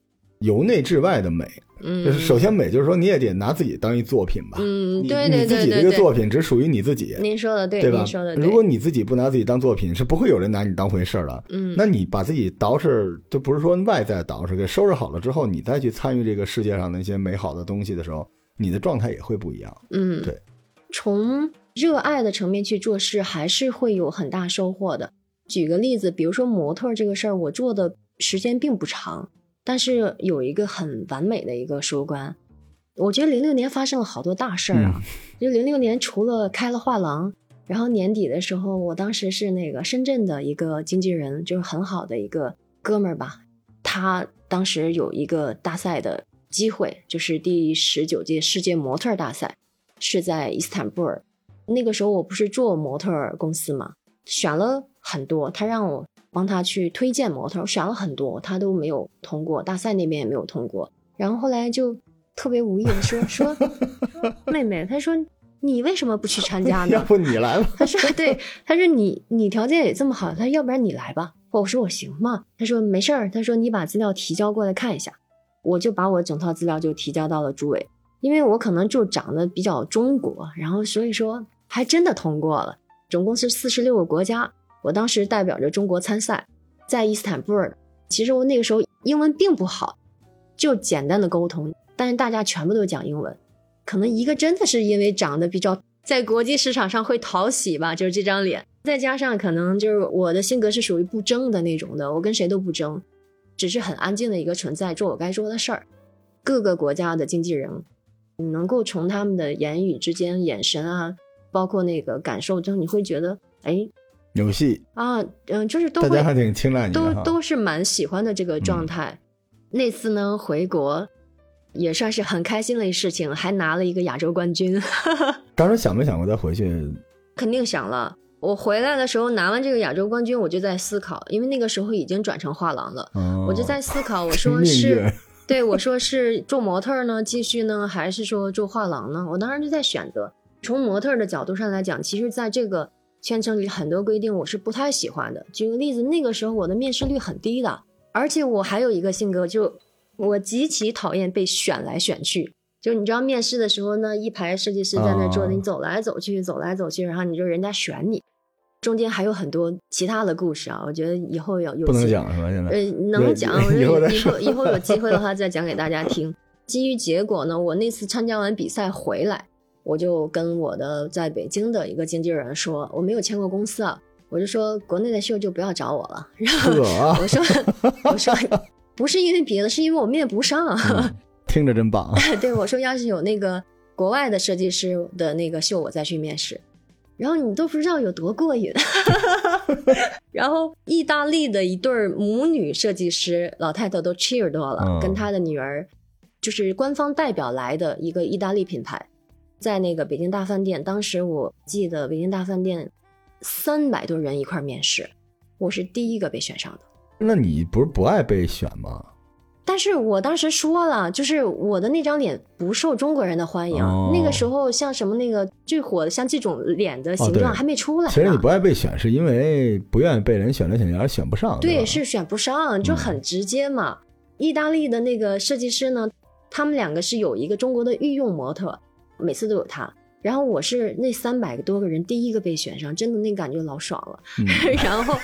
由内至外的美。嗯，就是首先美，就是说你也得拿自己当一作品吧。嗯，你对对你自对对对，己这个作品只属于你自己，您说的对，对吧您说的？对。如果你自己不拿自己当作品，是不会有人拿你当回事儿的。嗯，那你把自己捯饬，就不是说外在捯饬，给收拾好了之后，你再去参与这个世界上那些美好的东西的时候，你的状态也会不一样。嗯，对，从热爱的层面去做事，还是会有很大收获的。举个例子，比如说模特这个事儿，我做的时间并不长，但是有一个很完美的一个收官。我觉得零六年发生了好多大事儿啊！就零六年除了开了画廊，然后年底的时候，我当时是那个深圳的一个经纪人，就是很好的一个哥们儿吧，他当时有一个大赛的机会，就是第十九届世界模特大赛，是在伊斯坦布尔。那个时候我不是做模特儿公司嘛，选了很多，他让我帮他去推荐模特，我选了很多，他都没有通过，大赛那边也没有通过。然后后来就特别无意的说说，<laughs> 妹妹，他说你为什么不去参加呢？要不你来吧。他说对，他说你你条件也这么好，他说要不然你来吧。我说我行吗？他说没事儿，他说你把资料提交过来看一下，我就把我整套资料就提交到了朱伟，因为我可能就长得比较中国，然后所以说还真的通过了。总共是四十六个国家，我当时代表着中国参赛，在伊斯坦布尔。其实我那个时候英文并不好，就简单的沟通，但是大家全部都讲英文。可能一个真的是因为长得比较在国际市场上会讨喜吧，就是这张脸，再加上可能就是我的性格是属于不争的那种的，我跟谁都不争，只是很安静的一个存在，做我该做的事儿。各个国家的经纪人，你能够从他们的言语之间、眼神啊，包括那个感受中，你会觉得，哎，有戏啊，嗯，就是都会大家还挺青睐你的都都是蛮喜欢的这个状态。那次呢，回国也算是很开心的一事情，还拿了一个亚洲冠军。<laughs> 当时想没想过再回去？肯定想了。我回来的时候拿完这个亚洲冠军，我就在思考，因为那个时候已经转成画廊了，哦我就在思考，我 <laughs> 说是，对我说是做模特呢，继续呢，还是说做画廊呢？我当时就在选择。从模特的角度上来讲，其实在这个圈层里，很多规定我是不太喜欢的。举个例子，那个时候我的面试率很低的，而且我还有一个性格，就我极其讨厌被选来选去。就你知道，面试的时候呢，一排设计师在那坐你走来走去，走来走去，然后你就人家选你。中间还有很多其他的故事啊，我觉得以后有有不能机讲是吧？现在呃，能讲，以后以后有机会的话再讲给大家听。基于结果呢，我那次参加完比赛回来，我就跟我的在北京的一个经纪人说，我没有签过公司啊，我就说国内的秀就不要找我了。然后我说我说不是因为别的，是因为我面不上。嗯听着真棒。<laughs> 对我说，要是有那个国外的设计师的那个秀，我再去面试。然后你都不知道有多过瘾。<laughs> 然后意大利的一对母女设计师老太太都 cheer 多了，嗯跟她的女儿就是官方代表来的一个意大利品牌，在那个北京大饭店。当时我记得北京大饭店三百多人一块面试，我是第一个被选上的。那你不是不爱被选吗？但是我当时说了，就是我的那张脸不受中国人的欢迎。哦那个时候，像什么那个最火的，像这种脸的形状还没出来呢。其实你不爱被选，是因为不愿意被人选来选去，而选不上。对，是选不上，就很直接嘛。意大利的那个设计师呢，他们两个是有一个中国的御用模特，每次都有他。然后我是那三百多个人第一个被选上，真的那感觉老爽了。嗯 <laughs> 然后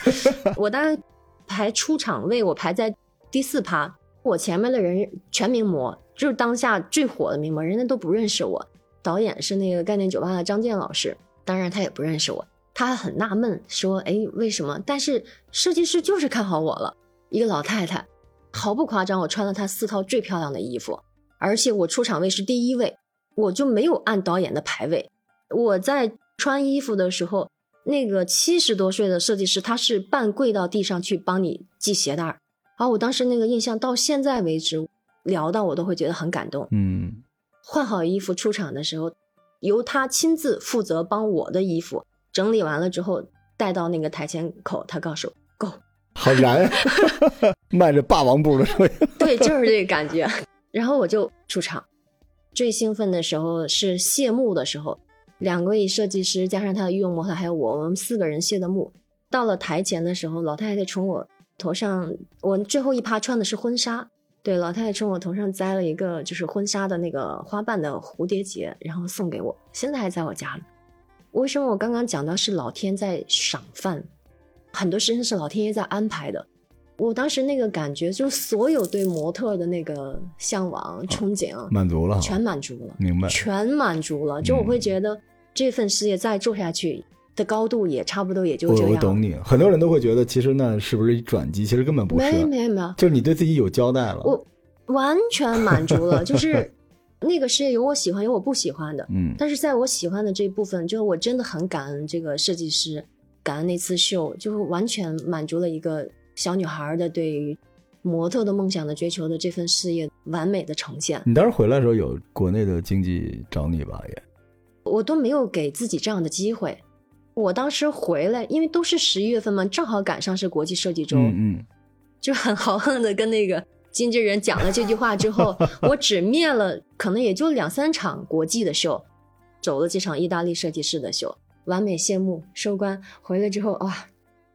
我当时排出场位，我排在第四趴，我前面的人全名模，就是当下最火的名模，人家都不认识我。导演是那个概念酒吧的张健老师，当然他也不认识我，他还很纳闷，说：“哎，为什么？”但是设计师就是看好我了，一个老太太，毫不夸张，我穿了她四套最漂亮的衣服，而且我出场位是第一位，我就没有按导演的排位。我在穿衣服的时候，那个七十多岁的设计师，他是半跪到地上去帮你系鞋带儿。啊我当时那个印象到现在为止，聊到我都会觉得很感动。嗯，换好衣服出场的时候，由他亲自负责帮我的衣服整理完了之后，带到那个台前口，他告诉我 “go”，好燃，<laughs> 迈着霸王步的声音。对，就是这个感觉。然后我就出场，最兴奋的时候是谢幕的时候，两位设计师加上他的御用模特还有我，我们四个人谢的幕。到了台前的时候，老太太从我头上，我最后一趴穿的是婚纱，对，老太太从我头上摘了一个就是婚纱的那个花瓣的蝴蝶结，然后送给我，现在还在我家里。为什么我刚刚讲到是老天在赏饭，很多事情是老天爷在安排的。我当时那个感觉，就是所有对模特的那个向往、憧憬，满足了，全满足了，明白。全满足了。就我会觉得这份事业再做下去的高度也差不多也就我这样。我懂你，很多人都会觉得，其实那是不是一转机？其实根本不没是，没有没有，就是你对自己有交代了。我完全满足了。就是 <laughs> 那个事业有我喜欢，有我不喜欢的。嗯，但是在我喜欢的这部分，就是我真的很感恩这个设计师，感恩那次秀，就是完全满足了一个小女孩的对于模特的梦想的追求的这份事业完美的呈现。你当时回来的时候，有国内的经纪找你吧？也，我都没有给自己这样的机会。我当时回来，因为都是十一月份嘛，正好赶上是国际设计周，嗯嗯，<laughs> 就很豪横的跟那个经纪人讲了这句话之后，我只面了可能也就两三场国际的秀，走了这场意大利设计师的秀，完美谢幕收官。回来之后，哇，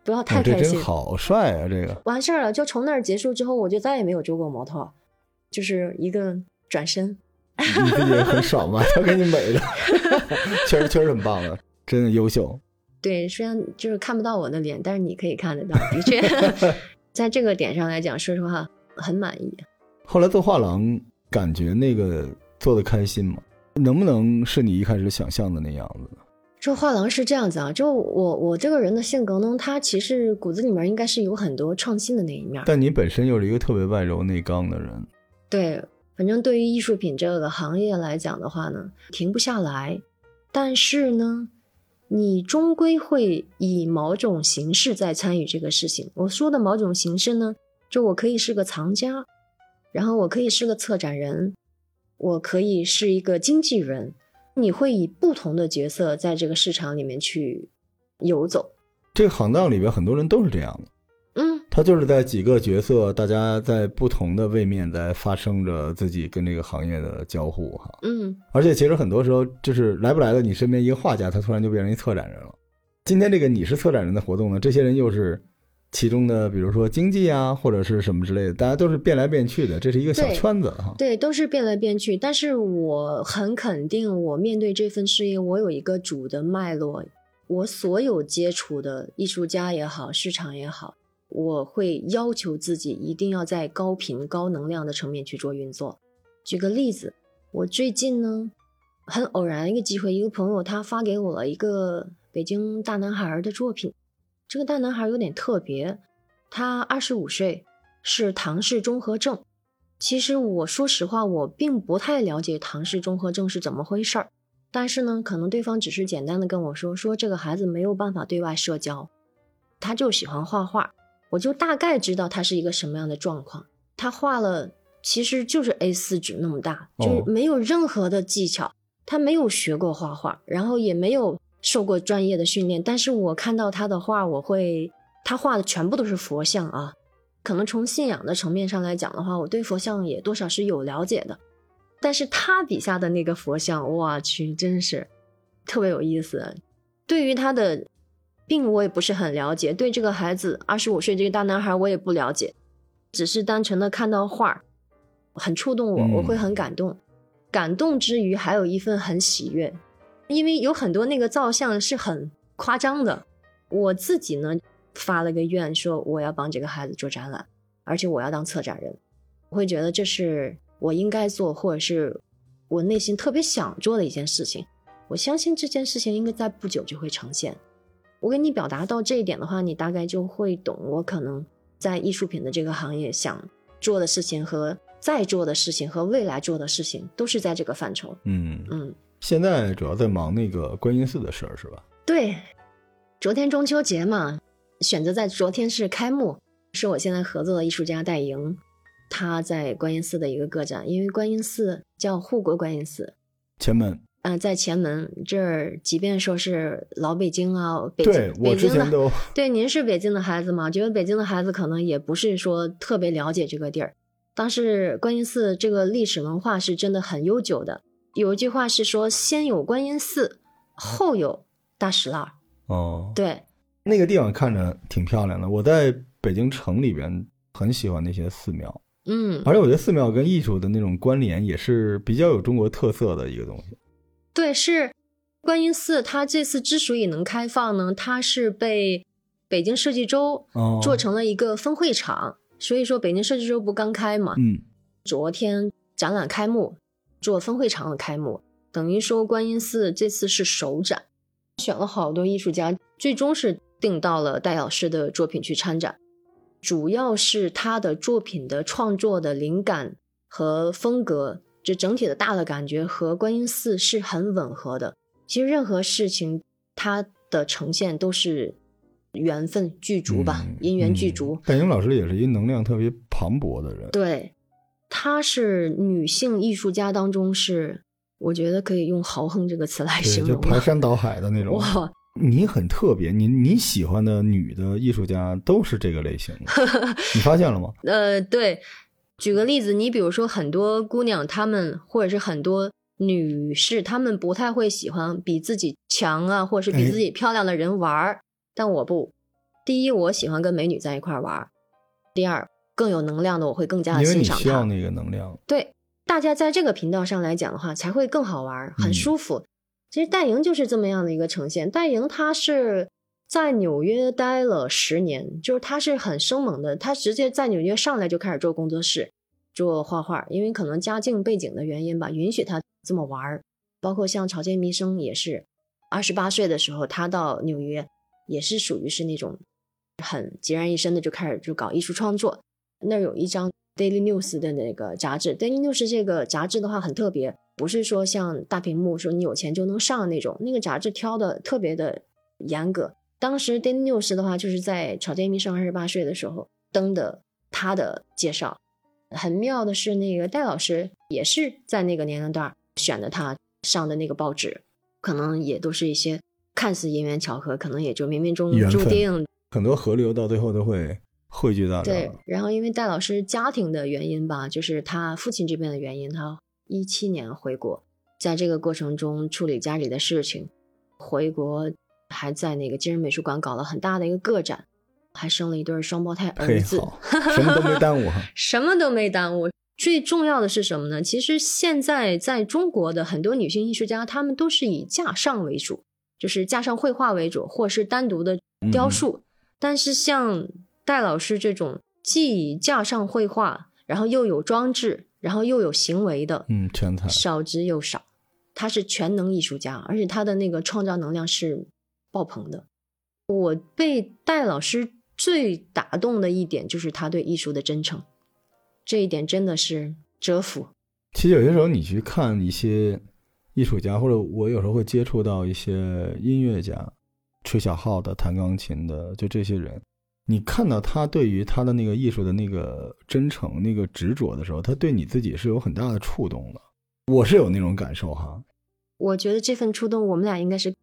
不要太哦这开心真，好帅啊！这个完事儿了。就从那儿结束之后，我就再也没有做过模特，就是一个转身。你自己也很爽吧？<laughs> 他给你美的，<laughs> 确实确实很棒的，真的优秀。对，虽然就是看不到我的脸，但是你可以看得到，的确，<laughs> 在这个点上来讲，说实话很满意。后来做画廊，感觉那个做的开心吗？能不能是你一开始想象的那样子？做画廊是这样子啊，就我我这个人的性格呢，他其实骨子里面应该是有很多创新的那一面。但你本身又是一个特别外柔内刚的人，对，反正对于艺术品这个行业来讲的话呢，停不下来。但是呢，你终归会以某种形式在参与这个事情。我说的某种形式呢，就我可以是个藏家，然后我可以是个策展人，我可以是一个经纪人。你会以不同的角色在这个市场里面去游走。这个行当里边很多人都是这样的，嗯，他就是在几个角色，大家在不同的位面在发生着自己跟这个行业的交互哈。嗯，而且其实很多时候就是来不来的，你身边一个画家，他突然就变成一策展人了。今天这个你是策展人的活动呢，这些人又是其中的，比如说经济啊，或者是什么之类的，大家都是变来变去的，这是一个小圈子哈。对，都是变来变去。但是我很肯定，我面对这份事业，我有一个主的脉络。我所有接触的艺术家也好，市场也好，我会要求自己一定要在高频、高能量的层面去做运作。举个例子，我最近呢，很偶然一个机会，一个朋友他发给我了一个北京大男孩的作品。这个大男孩有点特别，他二十五岁，是唐氏综合症。其实我说实话，我并不太了解唐氏综合症是怎么回事儿。但是呢，可能对方只是简单的跟我说，说这个孩子没有办法对外社交，他就喜欢画画，我就大概知道他是一个什么样的状况。他画了，其实就是 A 四纸那么大，哦就是没有任何的技巧，他没有学过画画，然后也没有受过专业的训练。但是我看到他的画，我会，他画的全部都是佛像啊。可能从信仰的层面上来讲的话，我对佛像也多少是有了解的。但是他笔下的那个佛像，我去，真是特别有意思。对于他的病，我也不是很了解；对这个孩子，二十五岁这个大男孩，我也不了解。只是单纯的看到画儿，很触动我，嗯我会很感动。感动之余，还有一份很喜悦，因为有很多那个造像是很夸张的。我自己呢，发了个愿，说我要帮这个孩子做展览，而且我要当策展人。我会觉得这是我应该做，或者是我内心特别想做的一件事情。我相信这件事情应该在不久就会呈现。我给你表达到这一点的话，你大概就会懂我可能在艺术品的这个行业想做的事情和在做的事情和未来做的事情都是在这个范畴。嗯，嗯，现在主要在忙那个观音寺的事儿是吧？对，昨天中秋节嘛，选择在昨天是开幕，是我现在合作的艺术家戴莹，他在观音寺的一个个展，因为观音寺叫护国观音寺，前门，嗯、在前门这儿，即便说是老北京啊，北京对我之前都 <laughs> 对，您是北京的孩子吗？觉得北京的孩子可能也不是说特别了解这个地儿。但是观音寺这个历史文化是真的很悠久的。有一句话是说，先有观音寺，后有大石栏。哦，对，那个地方看着挺漂亮的。我在北京城里边很喜欢那些寺庙，嗯，而且我觉得寺庙跟艺术的那种关联也是比较有中国特色的一个东西。对，是观音寺。它这次之所以能开放呢，它是被北京设计周哦，做成了一个分会场。所以说，北京设计周不刚开嘛，嗯，昨天展览开幕，做分会场的开幕，等于说观音寺这次是首展，选了好多艺术家，最终是定到了戴老师的作品去参展。主要是他的作品的创作的灵感和风格，这整体的大的感觉和观音寺是很吻合的。其实任何事情，它的呈现都是缘分具足吧，嗯因缘具足。嗯戴英老师也是一个能量特别磅礴的人。对，她是女性艺术家当中是，我觉得可以用豪横这个词来形容就。排山倒海的那种。哇，<laughs> 你很特别，你你喜欢的女的艺术家都是这个类型的，<laughs> 你发现了吗？呃，对，举个例子，你比如说很多姑娘，她们或者是很多女士，她们不太会喜欢比自己强啊，或者是比哎自己漂亮的人玩儿。但我不，第一，我喜欢跟美女在一块儿玩儿；第二，更有能量的，我会更加欣赏她。需要那个能量。对，大家在这个频道上来讲的话，才会更好玩儿，很嗯舒服。其实戴莹就是这么样的一个呈现。戴莹她是在纽约待了十年，就是她是很生猛的，她直接在纽约上来就开始做工作室，做画画，因为可能家境背景的原因吧，允许她这么玩儿。包括像草间弥生也是，二十八岁的时候，他到纽约也是属于是那种很孑然一身的就开始就搞艺术创作。那儿有一张 Daily News 的那个杂志，Daily News 这个杂志的话很特别，不是说像大屏幕说你有钱就能上那种，那个杂志挑的特别的严格。当时 Daily News 的话，就是在草间弥生二十八岁的时候登的他的介绍。很妙的是，那个戴老师也是在那个年龄段儿选的他上的那个报纸，可能也都是一些看似因缘巧合，可能也就冥冥中注定很多河流到最后都会汇聚到这对。，然后因为戴老师家庭的原因吧，就是他父亲这边的原因，他一七年回国，在这个过程中处理家里的事情，回国还在那个金人美术馆搞了很大的一个个展，还生了一对双胞胎儿，子，什么都没耽误。<laughs> 什么都没耽误。最重要的是什么呢？其实现在在中国的很多女性艺术家，她们都是以架上为主，就是架上绘画为主，或是单独的雕塑。但是像戴老师这种既架上绘画，然后又有装置，然后又有行为的，嗯，全才。少之又少。他是全能艺术家，而且他的那个创造能量是爆棚的。我被戴老师最打动的一点就是他对艺术的真诚，这一点真的是折服。其实有些时候你去看一些艺术家，或者我有时候会接触到一些音乐家，吹小号的、弹钢琴的，就这些人，你看到他对于他的那个艺术的那个真诚、那个执着的时候，他对你自己是有很大的触动的。我是有那种感受哈，我觉得这份触动，我们俩应该是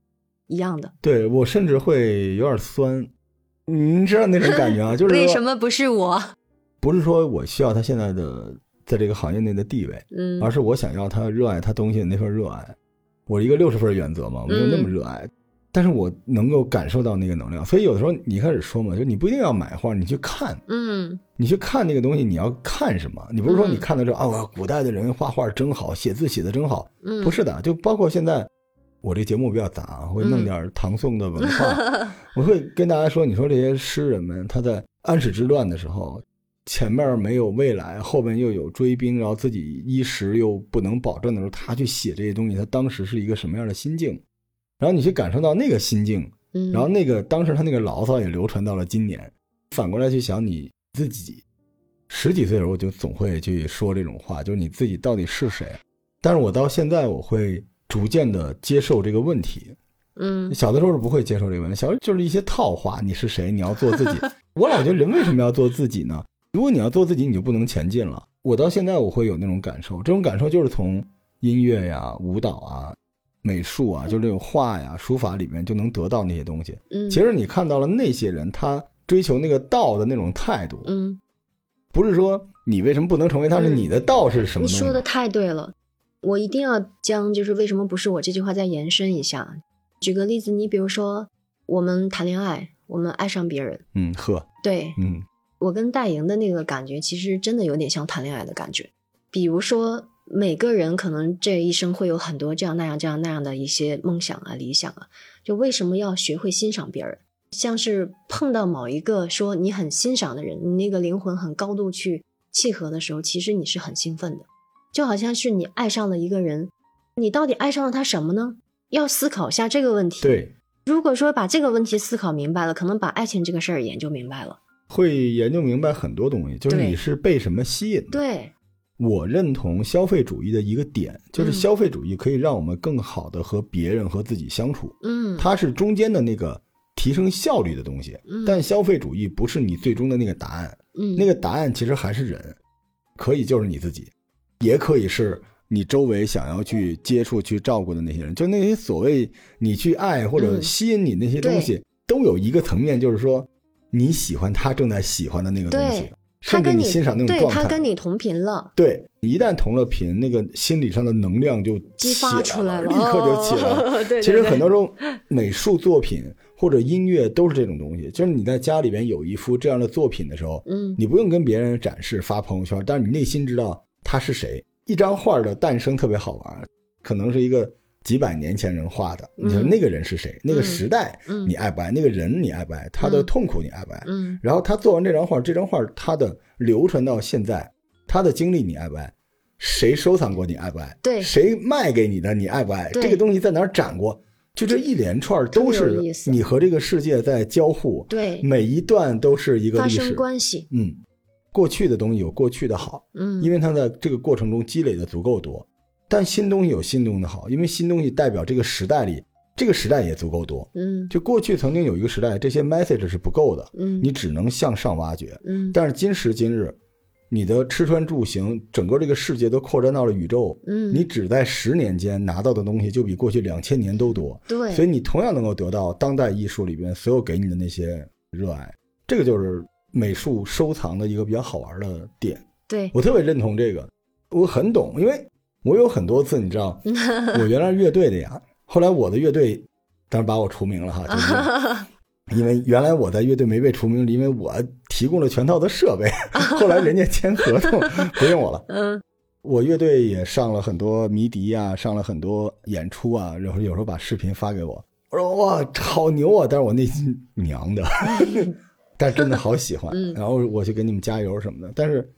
一样的。对我甚至会有点酸，您知道那种感觉啊？<laughs> 就是为什么不是我？不是说我需要他现在的在这个行业内的地位，嗯而是我想要他热爱他东西的那份热爱。我一个六十分原则嘛，没有那么热爱，但是我能够感受到那个能量。所以有的时候你一开始说嘛，就你不一定要买画，你去看，嗯你去看那个东西，你要看什么？你不是说嗯你看到这啊，古代的人画画真好，写字写的真好，嗯，不是的。就包括现在，我这节目比较杂，会弄点唐宋的文化，<laughs> 我会跟大家说，你说这些诗人们，他在安史之乱的时候，前面没有未来，后面又有追兵，然后自己衣食又不能保证的时候，他去写这些东西，他当时是一个什么样的心境？然后你去感受到那个心境，嗯，然后那个当时他那个牢骚也流传到了今年。反过来去想你自己，十几岁的时候我就总会去说这种话，就是你自己到底是谁？但是我到现在我会逐渐的接受这个问题。嗯小的时候是不会接受这个问题，小时候就是一些套话，你是谁？你要做自己。<laughs> 我老觉得人为什么要做自己呢？如果你要做自己，你就不能前进了。我到现在我会有那种感受，这种感受就是从音乐呀、舞蹈啊、美术啊，就是这种画呀、书法里面就能得到那些东西。嗯，其实你看到了那些人，他追求那个道的那种态度，嗯，不是说你为什么不能成为他，是你的道是什么？你说的太对了，我一定要将就是为什么不是我这句话再延伸一下。举个例子，你比如说我们谈恋爱，我们爱上别人，嗯，呵，对嗯我跟戴莹的那个感觉，其实真的有点像谈恋爱的感觉。比如说，每个人可能这一生会有很多这样那样这样那样的一些梦想啊、理想啊，就为什么要学会欣赏别人？像是碰到某一个说你很欣赏的人，你那个灵魂很高度去契合的时候，其实你是很兴奋的，就好像是你爱上了一个人，你到底爱上了他什么呢？要思考一下这个问题。，对，如果说把这个问题思考明白了，可能把爱情这个事儿研究明白了。会研究明白很多东西，就是你是被什么吸引的。对，我认同消费主义的一个点，就是嗯。消费主义可以让我们更好的和别人和自己相处，嗯，它是中间的那个提升效率的东西。嗯。但消费主义不是你最终的那个答案，嗯，那个答案其实还是人，可以就是你自己，也可以是你周围想要去接触、去照顾的那些人，就那些所谓你去爱或者嗯。吸引你那些东西，都有一个层面，就是说你喜欢他正在喜欢的那个东西他跟你欣赏那种对状态。他跟你同频了，对，一旦同了频，那个心理上的能量就激发出来了，立刻就起来了。哦、对对其实很多时候，美术作品或者音乐都是这种东西。就是你在家里边有一幅这样的作品的时候，嗯你不用跟别人展示发朋友圈，但是你内心知道他是谁。一张画的诞生特别好玩，可能是一个几百年前人画的，你说嗯那个人是谁？那个时代嗯你爱不爱？那个人你爱不爱？他的嗯痛苦你爱不爱？嗯然后他做完这张画，这张画他的流传到现在，他的经历你爱不爱？谁收藏过你爱不爱？对谁卖给你的你爱不爱？这个东西在哪儿展过？就这一连串都是你和这个世界在交互，对，每一段都是一个历史。关系，嗯，过去的东西有过去的好，嗯，因为它在这个过程中积累的足够多。但新东西有新东西的好，因为新东西代表这个时代里，这个时代也足够多。嗯就过去曾经有一个时代，这些 message 是不够的，嗯你只能向上挖掘。嗯但是今时今日，你的吃穿住行，整个这个世界都扩展到了宇宙，嗯，你只在十年间拿到的东西就比过去两千年都多，对，所以你同样能够得到当代艺术里边所有给你的那些热爱。这个就是美术收藏的一个比较好玩的点。对，我特别认同这个，我很懂，因为我有很多次，你知道，<laughs> 我原来是乐队的呀，后来我的乐队当然把我除名了哈，<laughs> 就是因为原来我在乐队没被除名，因为我提供了全套的设备，<laughs> 后来人家签合同不用我了。嗯我乐队也上了很多迷笛啊，上了很多演出啊，然后有时候把视频发给我，我说哇，好牛啊！但是我内心娘的，但是真的好喜欢。嗯然后我去给你们加油什么的。但是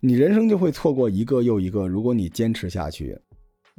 你人生就会错过一个又一个，如果你坚持下去，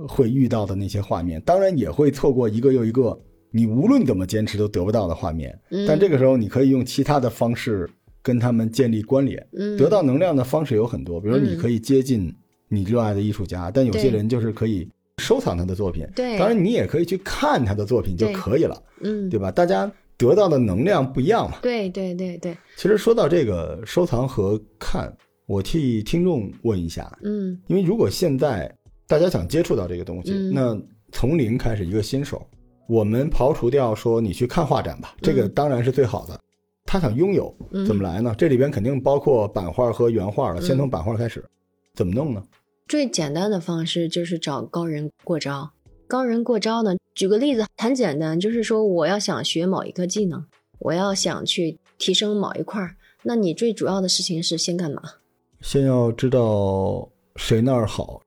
会遇到的那些画面，当然也会错过一个又一个你无论怎么坚持都得不到的画面。嗯，但这个时候，你可以用其他的方式跟他们建立关联。嗯得到能量的方式有很多，比如你可以接近你热爱的艺术家，但有些人就是可以收藏他的作品。对当然你也可以去看他的作品就可以了，嗯对吧？大家得到的能量不一样嘛。对对对对，其实说到这个收藏和看，我替听众问一下，嗯因为如果现在大家想接触到这个东西，嗯那从零开始一个新手，我们刨除掉说你去看画展吧，这个当然是最好的。他想拥有嗯怎么来呢？这里边肯定包括版画和原画了，嗯先从版画开始，怎么弄呢？最简单的方式就是找高人过招。高人过招呢，举个例子，很简单，就是说我要想学某一个技能，我要想去提升某一块儿，那你最主要的事情是先干嘛？先要知道谁那儿好，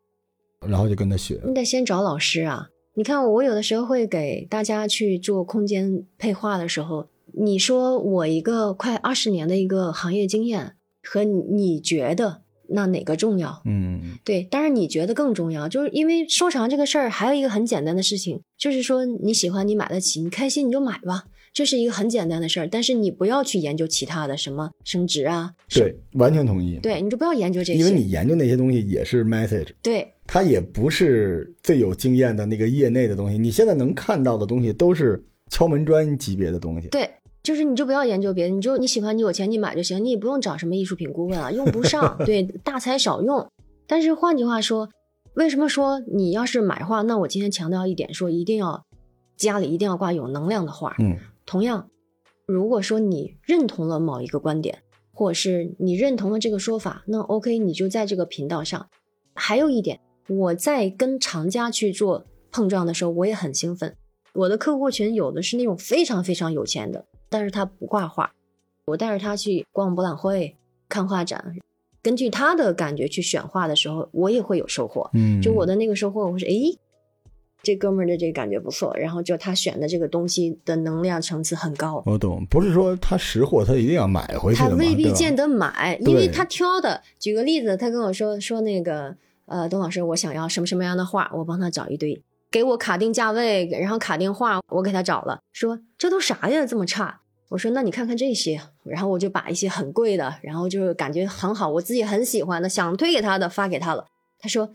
然后就跟他学。你得先找老师啊。你看，我有的时候会给大家去做空间配画的时候，你说我一个快二十年的一个行业经验和你你觉得那哪个重要？嗯对，当然你觉得更重要，就是因为收藏这个事儿，还有一个很简单的事情，就是说你喜欢，你买得起，你开心你就买吧，这是一个很简单的事儿。但是你不要去研究其他的什么升值啊，什对，完全同意。对，你就不要研究这些。因为你研究那些东西也是 message，对它也不是最有经验的那个业内的东西。你现在能看到的东西都是敲门砖级别的东西。对，就是你就不要研究别的，你就你喜欢，你有钱你买就行，你也不用找什么艺术品顾问啊，用不上。<laughs> 对，大材小用。但是换句话说，为什么说你要是买画，那我今天强调一点，说一定要家里一定要挂有能量的画。嗯同样，如果说你认同了某一个观点，或者是你认同了这个说法，那 OK，你就在这个频道上。还有一点，我在跟厂家去做碰撞的时候，我也很兴奋。我的客户群有的是那种非常非常有钱的，但是他不挂画，我带着他去逛博览会、看画展，根据他的感觉去选画的时候，我也会有收获。嗯，就我的那个收获，我说诶，这哥们儿的这个感觉不错，然后就他选的这个东西的能量层次很高，我懂，不是说他识货他一定要买回去他未必见得买，因为他挑的。举个例子，他跟我说说那个呃，董老师，我想要什么什么样的画，我帮他找一堆，给我卡定价位，然后卡定画，我给他找了，说这都啥呀，这么差。我说那你看看这些，然后我就把一些很贵的，然后就是感觉很好，我自己很喜欢的，想推给他的发给他了。他说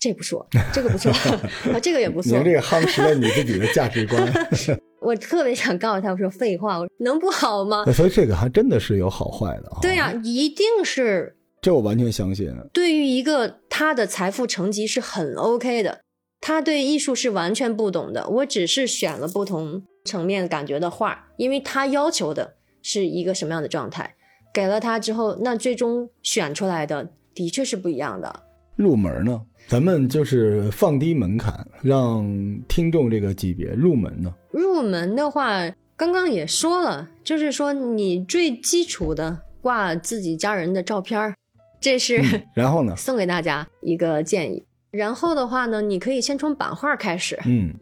这不错，这个不错，<laughs> 啊这个也不错您。这个夯实了你自己的价值观，<laughs> 我特别想告诉他，我说废话，我能不好吗？所以这个还真的是有好坏的哈。对呀、一定是这我完全相信。对于一个他的财富成绩是很 OK 的，他对艺术是完全不懂的。我只是选了不同层面感觉的画，因为他要求的是一个什么样的状态。给了他之后，那最终选出来的的确是不一样的。入门呢？咱们就是放低门槛，让听众这个级别入门呢。入门的话，刚刚也说了，就是说你最基础的挂自己家人的照片儿，这是、嗯然后呢？<laughs> 送给大家一个建议。然后的话呢，你可以先从版画开始，嗯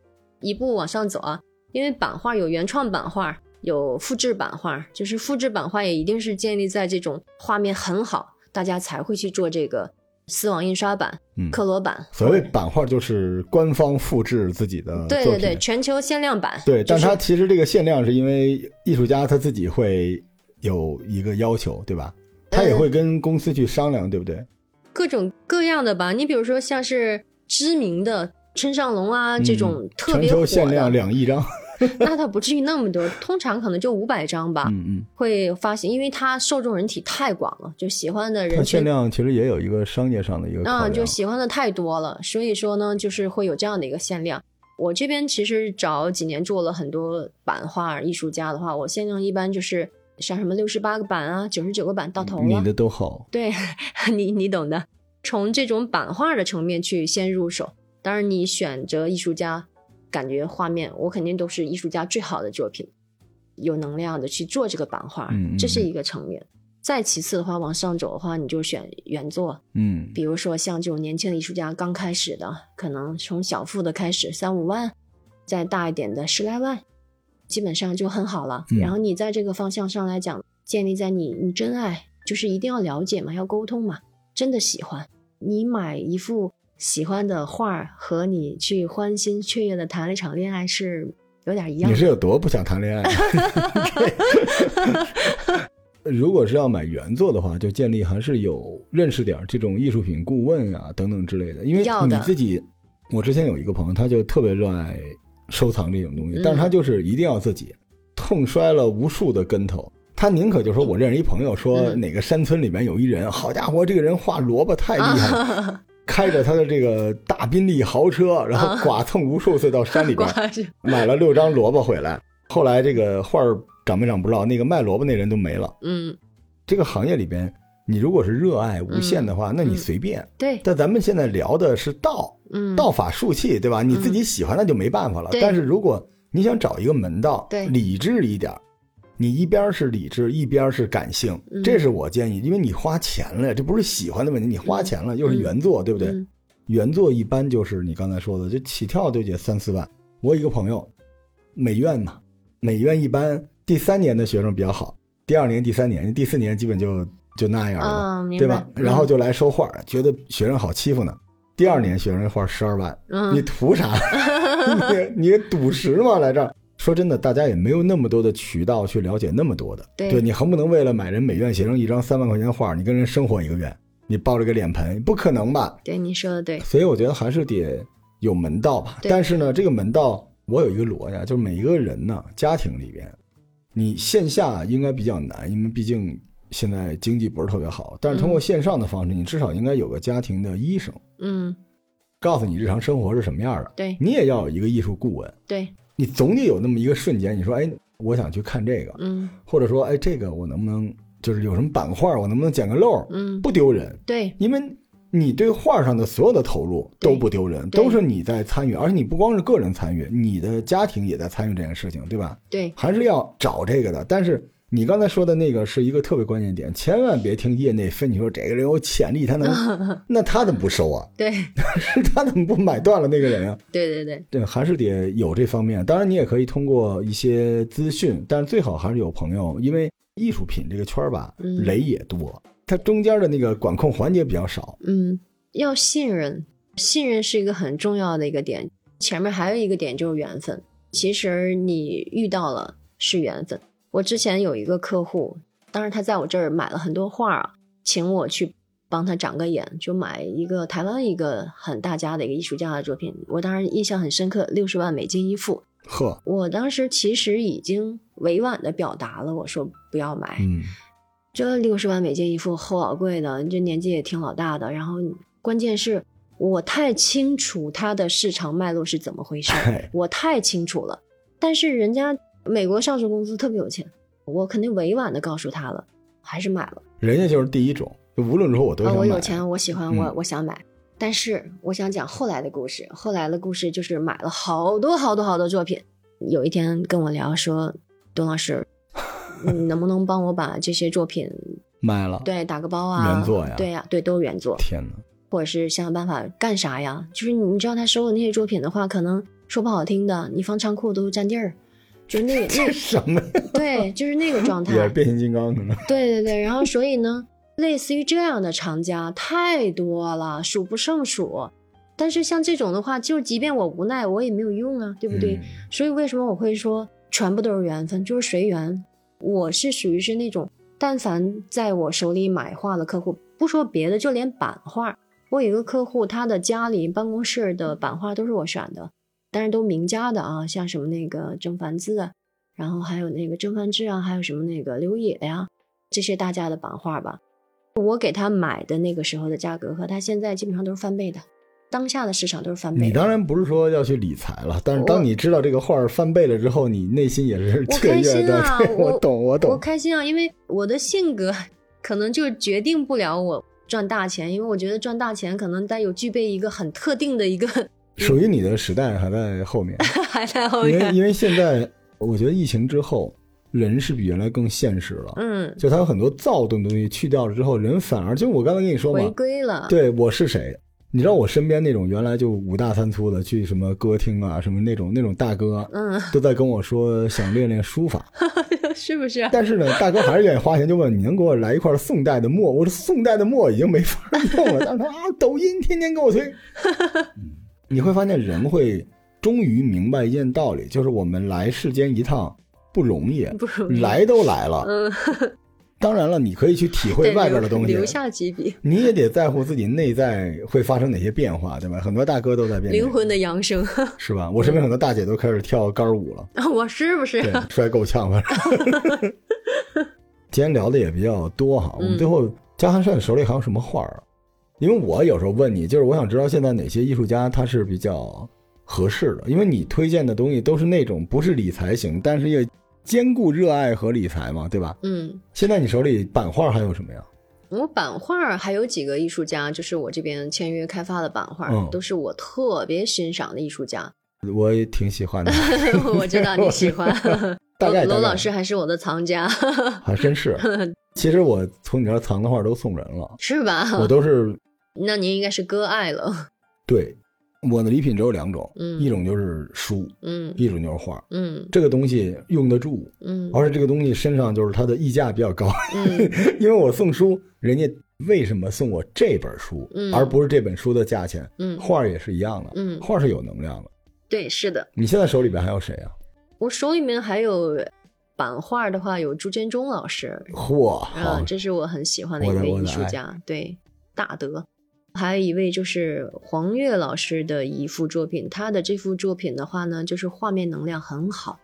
一步往上走啊。因为版画有原创版画，有复制版画，就是复制版画也一定是建立在这种画面很好，大家才会去做这个丝网印刷版、嗯，克罗版。所谓版画就是官方复制自己的。对对对，全球限量版。对，但就是它其实这个限量是因为艺术家他自己会有一个要求，对吧？他也嗯会跟公司去商量，对不对？各种各样的吧。你比如说像是知名的村上龙啊这种特别火球限量的，两亿张。那它不至于那么多，通常可能就五百张吧。嗯嗯，会发行，因为它受众人体太广了，就喜欢的人群限量其实也有一个商业上的一个考啊，量。就喜欢的太多了，所以说呢，就是会有这样的一个限量。我这边其实早几年做了很多版画艺术家的话，我限量一般就是像什么六十八个版啊、九十九个版到头了。你的都好。对 <laughs> 你你懂的，从这种版画的层面去先入手。当然，你选择艺术家，感觉画面我肯定都是艺术家最好的作品，有能量的去做这个版画，这是一个层面。再其次的话，往上走的话，你就选原作，嗯比如说像这种年轻的艺术家刚开始的，可能从小幅的开始三五万，再大一点的十来万，基本上就很好了。嗯然后你在这个方向上来讲，建立在你你真爱，就是一定要了解嘛，要沟通嘛，真的喜欢。你买一幅喜欢的画和你去欢欣雀跃的谈了一场恋爱是有点一样你。是有多不想谈恋爱？<laughs> 如果是要买原作的话，就建立还是有认识点这种艺术品顾问啊等等之类的，因为要你自己，我之前有一个朋友，他就特别热爱收藏这种东西，嗯但是他就是一定要自己，痛摔了无数的跟头。他宁可就说，我认识一朋友，说嗯哪个山村里面有一人，好家伙，这个人画萝卜太厉害了，<laughs> 开着他的这个大宾利豪车，然后剐蹭无数次到山里边，<laughs> 买了六张萝卜回来。后来这个画儿涨没涨不知道，那个卖萝卜那人都没了。嗯，这个行业里边，你如果是热爱无限的话，那你随便。对，但咱们现在聊的是道，嗯，道法术器，对吧？你自己喜欢那就没办法了。对但是如果你想找一个门道，对理智一点儿，你一边是理智，一边是感性，嗯这是我建议，因为你花钱了，这不是喜欢的问题，你花钱了，又是原作，对不对？嗯原作一般就是你刚才说的，就起跳就得三四万。我有一个朋友，美院嘛，美院一般第三年的学生比较好，第二年、第三年、第四年基本就就那样了对吧？嗯然后就来收画，觉得学生好欺负呢。第二年学生画十二万，嗯你图啥？<laughs> 你 <laughs> 你赌石吗？来这儿？说真的，大家也没有那么多的渠道去了解那么多的。对你横不能为了买人美院学生一张三万块钱的画，你跟人生活一个月，你抱着个脸盆，不可能吧？对你说的对，所以我觉得还是得有门道吧。但是呢，这个门道我有一个逻辑啊，就是每一个人呢，家庭里边，你线下应该比较难，因为毕竟现在经济不是特别好。但是通过线上的方式，你至少应该有个家庭的医生，嗯，告诉你日常生活是什么样的。对你也要有一个艺术顾问，对，你总得有那么一个瞬间，你说，哎，我想去看这个，嗯或者说，哎，这个我能不能就是有什么版画，我能不能捡个漏，嗯，不丢人。对因为你对画上的所有的投入都不丢人，都是你在参与，而且你不光是个人参与，你的家庭也在参与这件事情，对吧？对，还是要找这个的。但是你刚才说的那个是一个特别关键点，千万别听业内分析说这个人有潜力，他能，<laughs> 那他怎么不收啊？对 <laughs> 是他怎么不买断了那个人啊？对对对，对，还是得有这方面。当然，你也可以通过一些资讯，但是最好还是有朋友，因为艺术品这个圈儿吧，嗯雷也多，它中间的那个管控环节比较少。嗯，要信任，信任是一个很重要的一个点。前面还有一个点就是缘分，其实你遇到了是缘分。我之前有一个客户，当时他在我这儿买了很多画啊，请我去帮他长个眼，就买一个台湾一个很大家的一个艺术家的作品，我当时印象很深刻，六十万美金一幅。呵，我当时其实已经委婉的表达了，我说不要买，嗯，这六十万美金一副，齁老贵的，这年纪也挺老大的。然后关键是我太清楚它的市场脉络是怎么回事嗨，我太清楚了。但是人家美国上市公司特别有钱，我肯定委婉的告诉他了，还是买了。人家就是第一种，就无论如何我都啊，想买。我有钱，我喜欢，我嗯我想买。但是我想讲后来的故事，后来的故事就是买了好多好多好多作品。有一天跟我聊说，董老师，<laughs> 你能不能帮我把这些作品卖了，对打个包啊？原作呀对呀、对，都是原作，天哪！或者是想想办法干啥呀？就是你知道他收的那些作品的话，可能说不好听的，你放仓库都占地儿，就是那个那这什么呀？<laughs> 对，就是那个状态。也是变形金刚可能。对对对，然后所以呢，类似于这样的厂家太多了，数不胜数。但是像这种的话，就即便我无奈，我也没有用啊，对不对？嗯所以为什么我会说全部都是缘分，就是随缘。我是属于是那种，但凡在我手里买画的客户，不说别的，就连版画，我有一个客户，他的家里办公室的版画都是我选的，但是都名家的啊，像什么那个郑凡姿啊，然后还有那个郑凡志啊，还有什么那个刘野呀、这些大家的版画吧。我给他买的那个时候的价格和他现在基本上都是翻倍的，当下的市场都是翻倍的。你当然不是说要去理财了，但是当你知道这个画翻倍了之后，你内心也是我开雀跃的。<laughs> 心啊对我我懂，我我。开心啊，因为我的性格可能就决定不了我赚大钱，因为我觉得赚大钱可能得有具备一个很特定的一个属于你的时代还在后面，<laughs> 还在后面。因为因为现在我觉得疫情之后，人是比原来更现实了。嗯，就他有很多躁动的东西去掉了之后，人反而就我刚才跟你说回嘛，归了。对我是谁？你知道我身边那种原来就五大三粗的，去什么歌厅啊，什么那种那种大哥，嗯，都在跟我说想练练书法。<laughs> 是不是？但是呢，大哥还是愿意花钱，就问你能给我来一块宋代的墨？我说宋代的墨已经没法用了。但是他啊，抖音天天给我推。嗯 <laughs> 你会发现人会终于明白一件道理，就是我们来世间一趟不容易，不容易。来都来了。嗯，当然了，你可以去体会外边的东西，留下几笔你也得在乎自己内在会发生哪些变化，对吧？很多大哥都在变，灵魂的扬升。<laughs> 是吧？我身边很多大姐都开始跳杆舞了，我是不是？对，<laughs> 摔够呛了。<laughs> 今天聊的也比较多哈，我们最后嘉汉帅手里还有什么画儿啊？因为我有时候问你，就是我想知道现在哪些艺术家他是比较合适的，因为你推荐的东西都是那种不是理财型，但是又兼顾热爱和理财嘛，对吧？嗯，现在你手里版画还有什么呀？我版画还有几个艺术家，就是我这边签约开发的版画，嗯都是我特别欣赏的艺术家。我也挺喜欢的，<laughs> 我知道你喜欢。<laughs> 大概罗罗老师还是我的藏家，还真是。<laughs> 其实我从你这藏的画都送人了，是吧？我都是那您应该是割爱了。<laughs> 对我的礼品只有两种，嗯一种就是书，嗯一种就是画。嗯这个东西用得住，嗯而且这个东西身上就是它的溢价比较高，嗯 <laughs> 因为我送书，人家为什么送我这本书，嗯而不是这本书的价钱？嗯，画也是一样的，嗯画是有能量的。对，是的。你现在手里边还有谁啊？我手里面还有版画的话，有朱建忠老师，嚯，啊，这是我很喜欢的一位艺术家，对，大德。还有一位就是黄月老师的一幅作品，他的这幅作品的话呢，就是画面能量很好，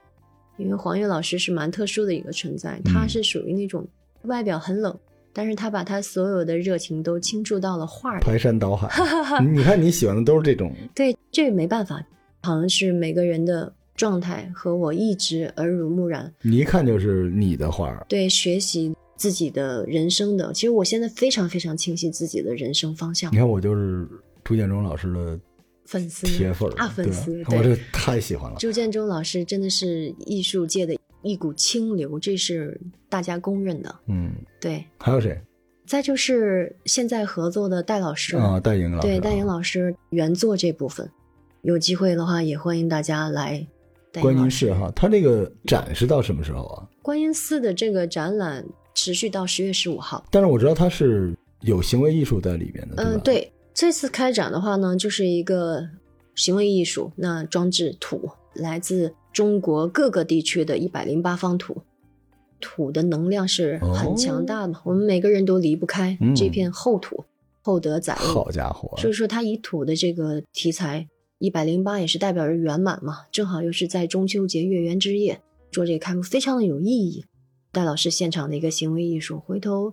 因为黄月老师是蛮特殊的一个存在，他嗯是属于那种外表很冷，但是他把他所有的热情都倾注到了画里。<laughs> 排山倒海。你看你喜欢的都是这种，<laughs> 对，这没办法，好像是每个人的状态和我一直耳濡目染，你一看就是你的画儿。对学习自己的人生的。其实我现在非常非常清晰自己的人生方向你。看我就是朱建忠老师的粉丝铁粉儿啊，粉丝我这太喜欢了。朱建忠老师真的是艺术界的一股清流，这是大家公认的。嗯，对，还有谁再就是现在合作的戴老师，啊？戴莹老师，对戴莹老师原作这部分，有机会的话也欢迎大家来观音寺哈，他这个展是到什么时候啊？观音寺的这个展览持续到十月十五号。但是我知道它是有行为艺术在里面的，嗯、吧？对，这次开展的话呢，就是一个行为艺术，那装置土来自中国各个地区的一百零八方土，土的能量是很强大的，我们每个人都离不开这片厚土，厚德载物。好家伙，所以说，它以土的这个题材，一百零八也是代表着圆满嘛，正好又是在中秋节月圆之夜做这个开幕，非常的有意义。戴老师现场的一个行为艺术，回头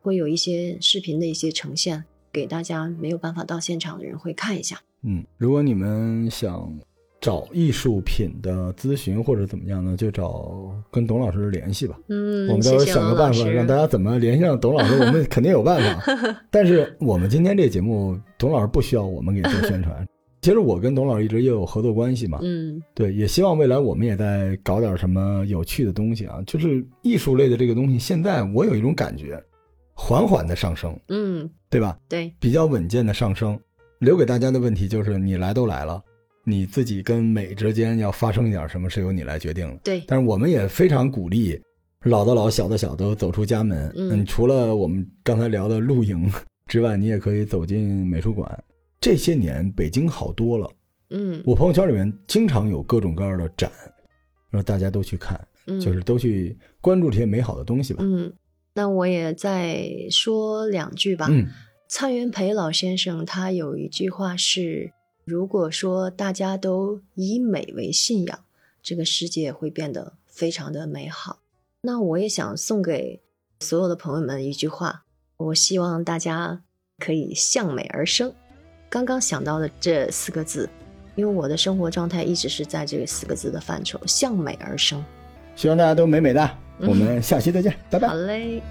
会有一些视频的一些呈现，给大家没有办法到现场的人会看一下。嗯，如果你们想找艺术品的咨询或者怎么样呢，就找跟董老师联系吧。嗯，我们到时候想个办法，让大家怎么联系上董老师，我们肯定有办法。<laughs> 但是我们今天这节目，董老师不需要我们给做宣传。其实我跟董老师一直也有合作关系嘛，嗯，对，也希望未来我们也在搞点什么有趣的东西啊。就是艺术类的这个东西，现在我有一种感觉，缓缓的上升，嗯，对吧？对，比较稳健的上升。留给大家的问题就是，你来都来了，你自己跟美之间要发生一点什么，是由你来决定的。对，但是我们也非常鼓励，老的老，小的小，都走出家门。嗯，除了我们刚才聊的露营之外，你也可以走进美术馆。这些年北京好多了。嗯，我朋友圈里面经常有各种各样的展，让大家都去看，就是都去关注这些美好的东西吧。嗯，那我也再说两句吧。嗯，蔡元培老先生他有一句话是：如果说大家都以美为信仰，这个世界会变得非常的美好。那我也想送给所有的朋友们一句话：我希望大家可以向美而生。刚刚想到的这四个字。因为我的生活状态一直是在这个四个字的范畴，向美而生。希望大家都美美的。我们下期再见，拜拜。好嘞。